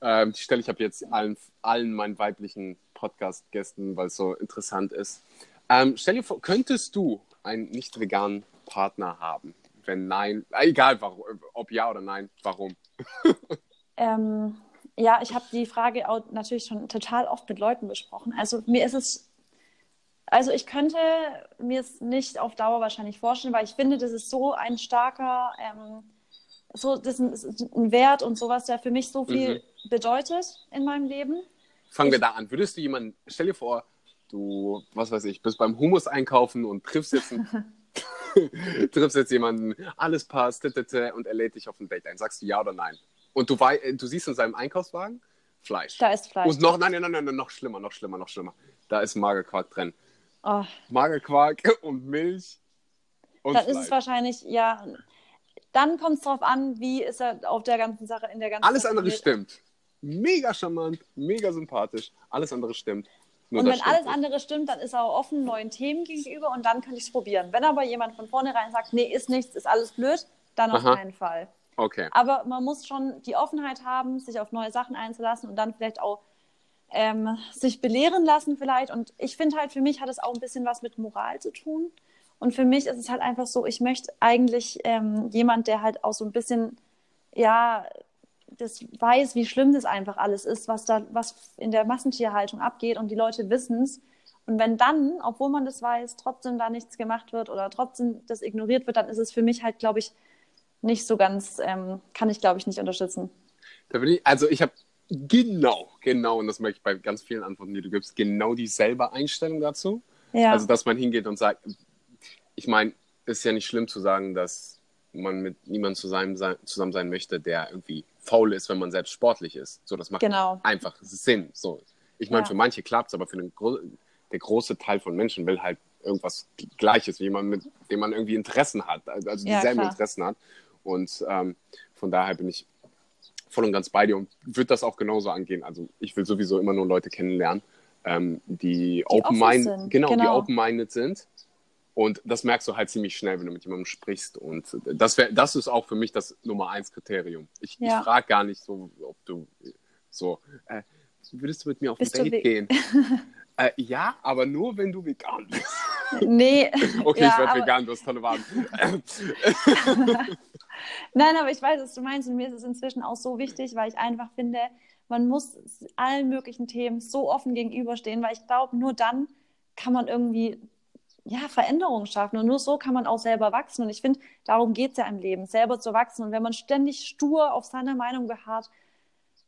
Ähm, die stelle ich ab jetzt allen, allen meinen weiblichen Podcast-Gästen, weil es so interessant ist. Ähm, stell dir vor, könntest du einen nicht veganen Partner haben? Wenn nein, äh, egal warum, ob ja oder nein, warum? Ähm, ja, ich habe die Frage auch natürlich schon total oft mit Leuten besprochen. Also mir ist es, also ich könnte mir es nicht auf Dauer wahrscheinlich vorstellen, weil ich finde, das ist so ein starker, ähm, so das ist ein, Wert und sowas, der für mich so viel bedeutet in meinem Leben. Fangen wir Ich- da an. Würdest du jemanden, stell dir vor, du, was weiß ich, bist beim Hummus einkaufen und triffst jetzt, einen, triffst jetzt jemanden, alles passt, tete, und er lädt dich auf ein Date ein. Sagst du ja oder nein? Und du, wei- du siehst in seinem Einkaufswagen Fleisch. Da ist Fleisch. Und noch, nein, nein, nein, nein, noch schlimmer, noch schlimmer, noch schlimmer. Da ist Magerquark drin. Oh, Magerquark und Milch und dann Fleisch. ist es wahrscheinlich, ja, dann kommt es drauf an, wie ist er auf der ganzen Sache, in der ganzen Alles andere mit. stimmt. Mega charmant, mega sympathisch. Alles andere stimmt. Nur Und wenn alles nicht. andere stimmt, dann ist er auch offen neuen Themen gegenüber und dann könnte ich es probieren. Wenn aber jemand von vornherein sagt, nee, ist nichts, ist alles blöd, dann auf Aha. keinen Fall. Okay. Aber man muss schon die Offenheit haben, sich auf neue Sachen einzulassen und dann vielleicht auch ähm, sich belehren lassen vielleicht. Und ich finde halt, für mich hat es auch ein bisschen was mit Moral zu tun. Und für mich ist es halt einfach so, ich möchte eigentlich ähm, jemand, der halt auch so ein bisschen, ja, das weiß, wie schlimm das einfach alles ist, was da, was in der Massentierhaltung abgeht und die Leute wissen es. Und wenn dann, obwohl man das weiß, trotzdem da nichts gemacht wird oder trotzdem das ignoriert wird, dann ist es für mich halt, glaube ich, nicht so ganz, ähm, kann ich, glaube ich, nicht unterstützen. Da bin ich, also ich habe genau, genau, und das möchte ich bei ganz vielen Antworten, die du gibst, genau dieselbe Einstellung dazu. Ja, Also, dass man hingeht und sagt, ich meine, es ist ja nicht schlimm zu sagen, dass man mit niemandem zusammen sein, zusammen sein möchte, der irgendwie faul ist, wenn man selbst sportlich ist. So, das macht Genau. einfach Sinn. So, ich meine, Ja. für manche klappt es, aber für den Gro der große Teil von Menschen will halt irgendwas Gleiches, jemand, mit dem man irgendwie Interessen hat, also Ja, dieselben klar. Interessen hat. Und ähm, von daher bin ich voll und ganz bei dir und würde das auch genauso angehen. Also ich will sowieso immer nur Leute kennenlernen, ähm, die, offen open-minded sind, genau, die genau. open-minded sind. Und das merkst du halt ziemlich schnell, wenn du mit jemandem sprichst. Und das, wär, das ist auch für mich das Nummer eins Kriterium. Ich, Ja. ich frage gar nicht so, ob du so, äh, würdest du mit mir auf Bist ein Date gehen? äh, ja, aber nur wenn du vegan bist. nee. Okay, ja, ich werde aber- vegan, du hast tolle Waden. Nein, aber ich weiß, was du meinst und mir ist es inzwischen auch so wichtig, weil ich einfach finde, man muss allen möglichen Themen so offen gegenüberstehen, weil ich glaube, nur dann kann man irgendwie ja, Veränderungen schaffen und nur so kann man auch selber wachsen. Und ich finde, darum geht es ja im Leben, selber zu wachsen. Und wenn man ständig stur auf seiner Meinung beharrt,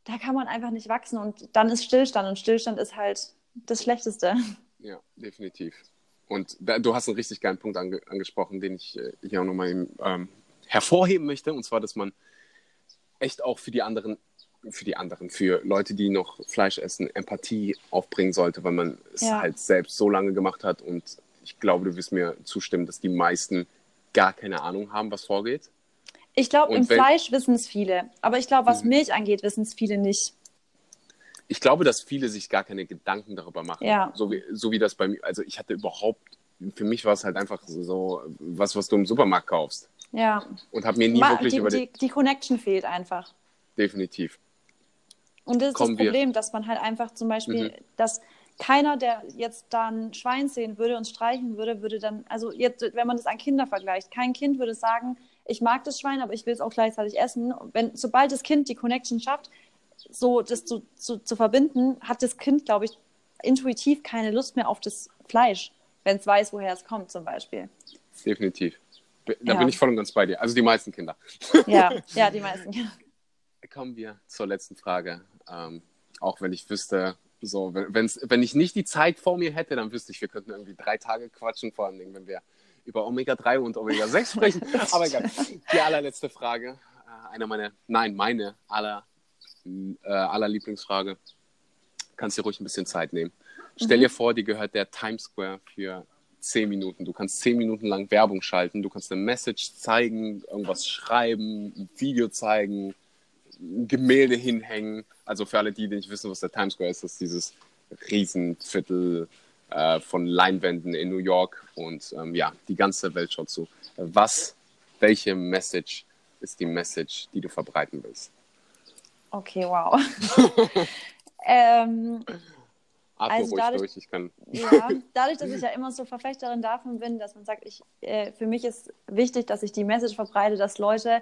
da kann man einfach nicht wachsen und dann ist Stillstand und Stillstand ist halt das Schlechteste. Ja, definitiv. Und da, du hast einen richtig geilen Punkt ange angesprochen, den ich äh, hier auch nochmal ähm, hervorheben möchte. Und zwar, dass man echt auch für die anderen, für die anderen, für Leute, die noch Fleisch essen, Empathie aufbringen sollte, weil man es Ja. halt selbst so lange gemacht hat. Und ich glaube, du wirst mir zustimmen, dass die meisten gar keine Ahnung haben, was vorgeht. Ich glaube, im wenn- Fleisch wissen es viele, aber ich glaube, was Mhm. Milch angeht, wissen es viele nicht. Ich glaube, dass viele sich gar keine Gedanken darüber machen. Ja. So wie, so wie das bei mir, also ich hatte überhaupt, für mich war es halt einfach so was, was du im Supermarkt kaufst. Ja, Und habe mir nie Ma wirklich die, über die, die Connection fehlt einfach. definitiv. Und das ist Kommen das wir- Problem, dass man halt einfach zum Beispiel, Mhm. dass keiner, der jetzt dann ein Schwein sehen würde und streichen würde, würde dann, also jetzt, wenn man das an Kinder vergleicht, kein Kind würde sagen, ich mag das Schwein, aber ich will es auch gleichzeitig essen. Und Wenn, sobald das Kind die Connection schafft, so das zu, zu, zu verbinden, hat das Kind, glaube ich, intuitiv keine Lust mehr auf das Fleisch, wenn es weiß, woher es kommt, zum Beispiel. Definitiv. Da Ja. bin ich voll und ganz bei dir. Also die meisten Kinder. Ja, ja, die meisten. Ja. Kommen wir zur letzten Frage. Ähm, auch wenn ich wüsste, so, wenn, wenn's, wenn ich nicht die Zeit vor mir hätte, dann wüsste ich, wir könnten irgendwie drei Tage quatschen, vor allem wenn wir über Omega-3 und Omega-6 sprechen. Aber egal. Die allerletzte Frage. Äh, eine meiner, nein, meine aller, äh, aller Lieblingsfrage. Kannst dir ruhig ein bisschen Zeit nehmen. Stell dir vor, dir gehört der Times Square für zehn Minuten. Du kannst zehn Minuten lang Werbung schalten. Du kannst eine Message zeigen, irgendwas schreiben, ein Video zeigen, Gemälde hinhängen. Also für alle, die, die nicht wissen, was der Times Square ist, das ist dieses Riesenviertel äh, von Leinwänden in New York. Und ähm, ja, die ganze Welt schaut zu. Was, welche Message ist die Message, die du verbreiten willst? Okay, wow. ähm, Atme Also dadurch- durch, ich kann. Ja, dadurch, dass ich ja immer so Verfechterin davon bin, dass man sagt, ich, äh, für mich ist wichtig, dass ich die Message verbreite, dass Leute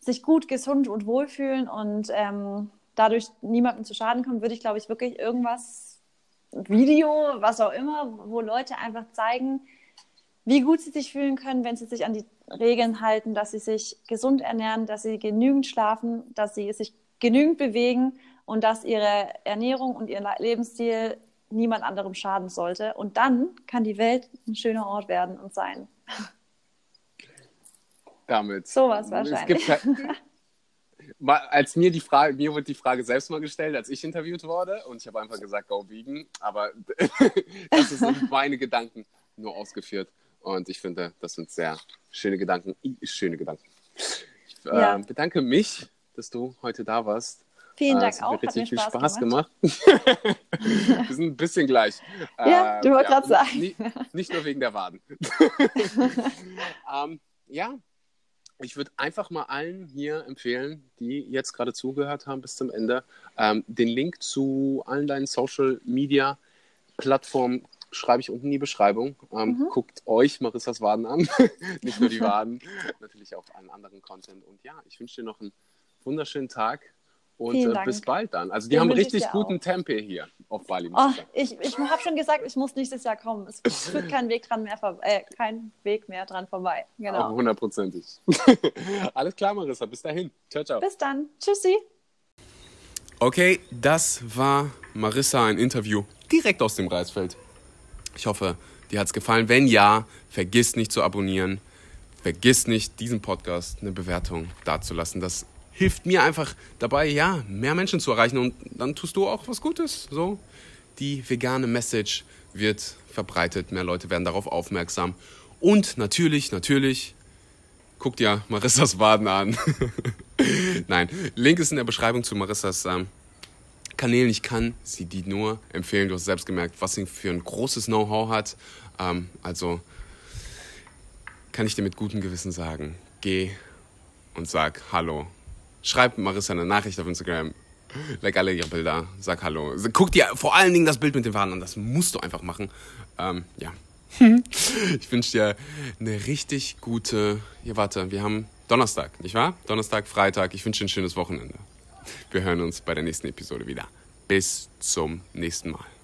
sich gut, gesund und wohlfühlen und ähm, dadurch niemandem zu Schaden kommen, würde ich, glaube ich, wirklich irgendwas, Video, was auch immer, wo Leute einfach zeigen, wie gut sie sich fühlen können, wenn sie sich an die Regeln halten, dass sie sich gesund ernähren, dass sie genügend schlafen, dass sie sich genügend bewegen und dass ihre Ernährung und ihr Lebensstil niemand anderem schaden sollte. Und dann kann die Welt ein schöner Ort werden und sein. Damit. Sowas wahrscheinlich. Es gibt halt, als mir die Frage, mir wurde die Frage selbst mal gestellt, als ich interviewt wurde, und ich habe einfach gesagt, go vegan, aber das sind meine Gedanken nur ausgeführt. Und ich finde, das sind sehr schöne Gedanken. Schöne Gedanken. Ich äh, ja. bedanke mich, dass du heute da warst. Vielen Dank auch. Hat mir viel Spaß, gemacht. gemacht. Wir sind ein bisschen gleich. Ja, äh, du wolltest ja, gerade sagen. Nicht, nicht, nur wegen der Waden. ähm, ja, ich würde einfach mal allen hier empfehlen, die jetzt gerade zugehört haben bis zum Ende, ähm, den Link zu allen deinen Social Media Plattformen schreibe ich unten in die Beschreibung. Ähm, mhm. Guckt euch Marissas Waden an, nicht nur die Waden, natürlich auch allen anderen Content. Und ja, ich wünsche dir noch einen wunderschönen Tag und äh, bis bald dann. Also die Den haben richtig guten Tempe hier auf Bali. Oh, ich ich habe schon gesagt, ich muss nächstes Jahr kommen. Es führt kein Weg dran mehr äh, kein Weg mehr dran vorbei. Genau. Hundertprozentig. Alles klar, Marissa. Bis dahin. Ciao, ciao. Bis dann. Tschüssi. Okay, das war Marissa ein Interview direkt aus dem Reisfeld. Ich hoffe, dir hat es gefallen. Wenn ja, vergiss nicht zu abonnieren. Vergiss nicht, diesem Podcast eine Bewertung dazulassen. Das hilft mir einfach dabei, ja, mehr Menschen zu erreichen und dann tust du auch was Gutes. So, die vegane Message wird verbreitet, mehr Leute werden darauf aufmerksam. Und natürlich, natürlich, guck dir Marissas Waden an. Nein, Link ist in der Beschreibung zu Marissas ähm, Kanälen. Ich kann sie die nur empfehlen. Du hast selbst gemerkt, was sie für ein großes Know-how hat. Ähm, also kann ich dir mit gutem Gewissen sagen, geh und sag Hallo Schreib Marissa eine Nachricht auf Instagram. Like alle ihre Bilder. Sag Hallo. Guck dir vor allen Dingen das Bild mit den Waden an. Das musst du einfach machen. Ähm, ja. ich wünsche dir eine richtig gute. Hier, warte, wir haben Donnerstag, nicht wahr? Donnerstag, Freitag. Ich wünsche dir ein schönes Wochenende. Wir hören uns bei der nächsten Episode wieder. Bis zum nächsten Mal.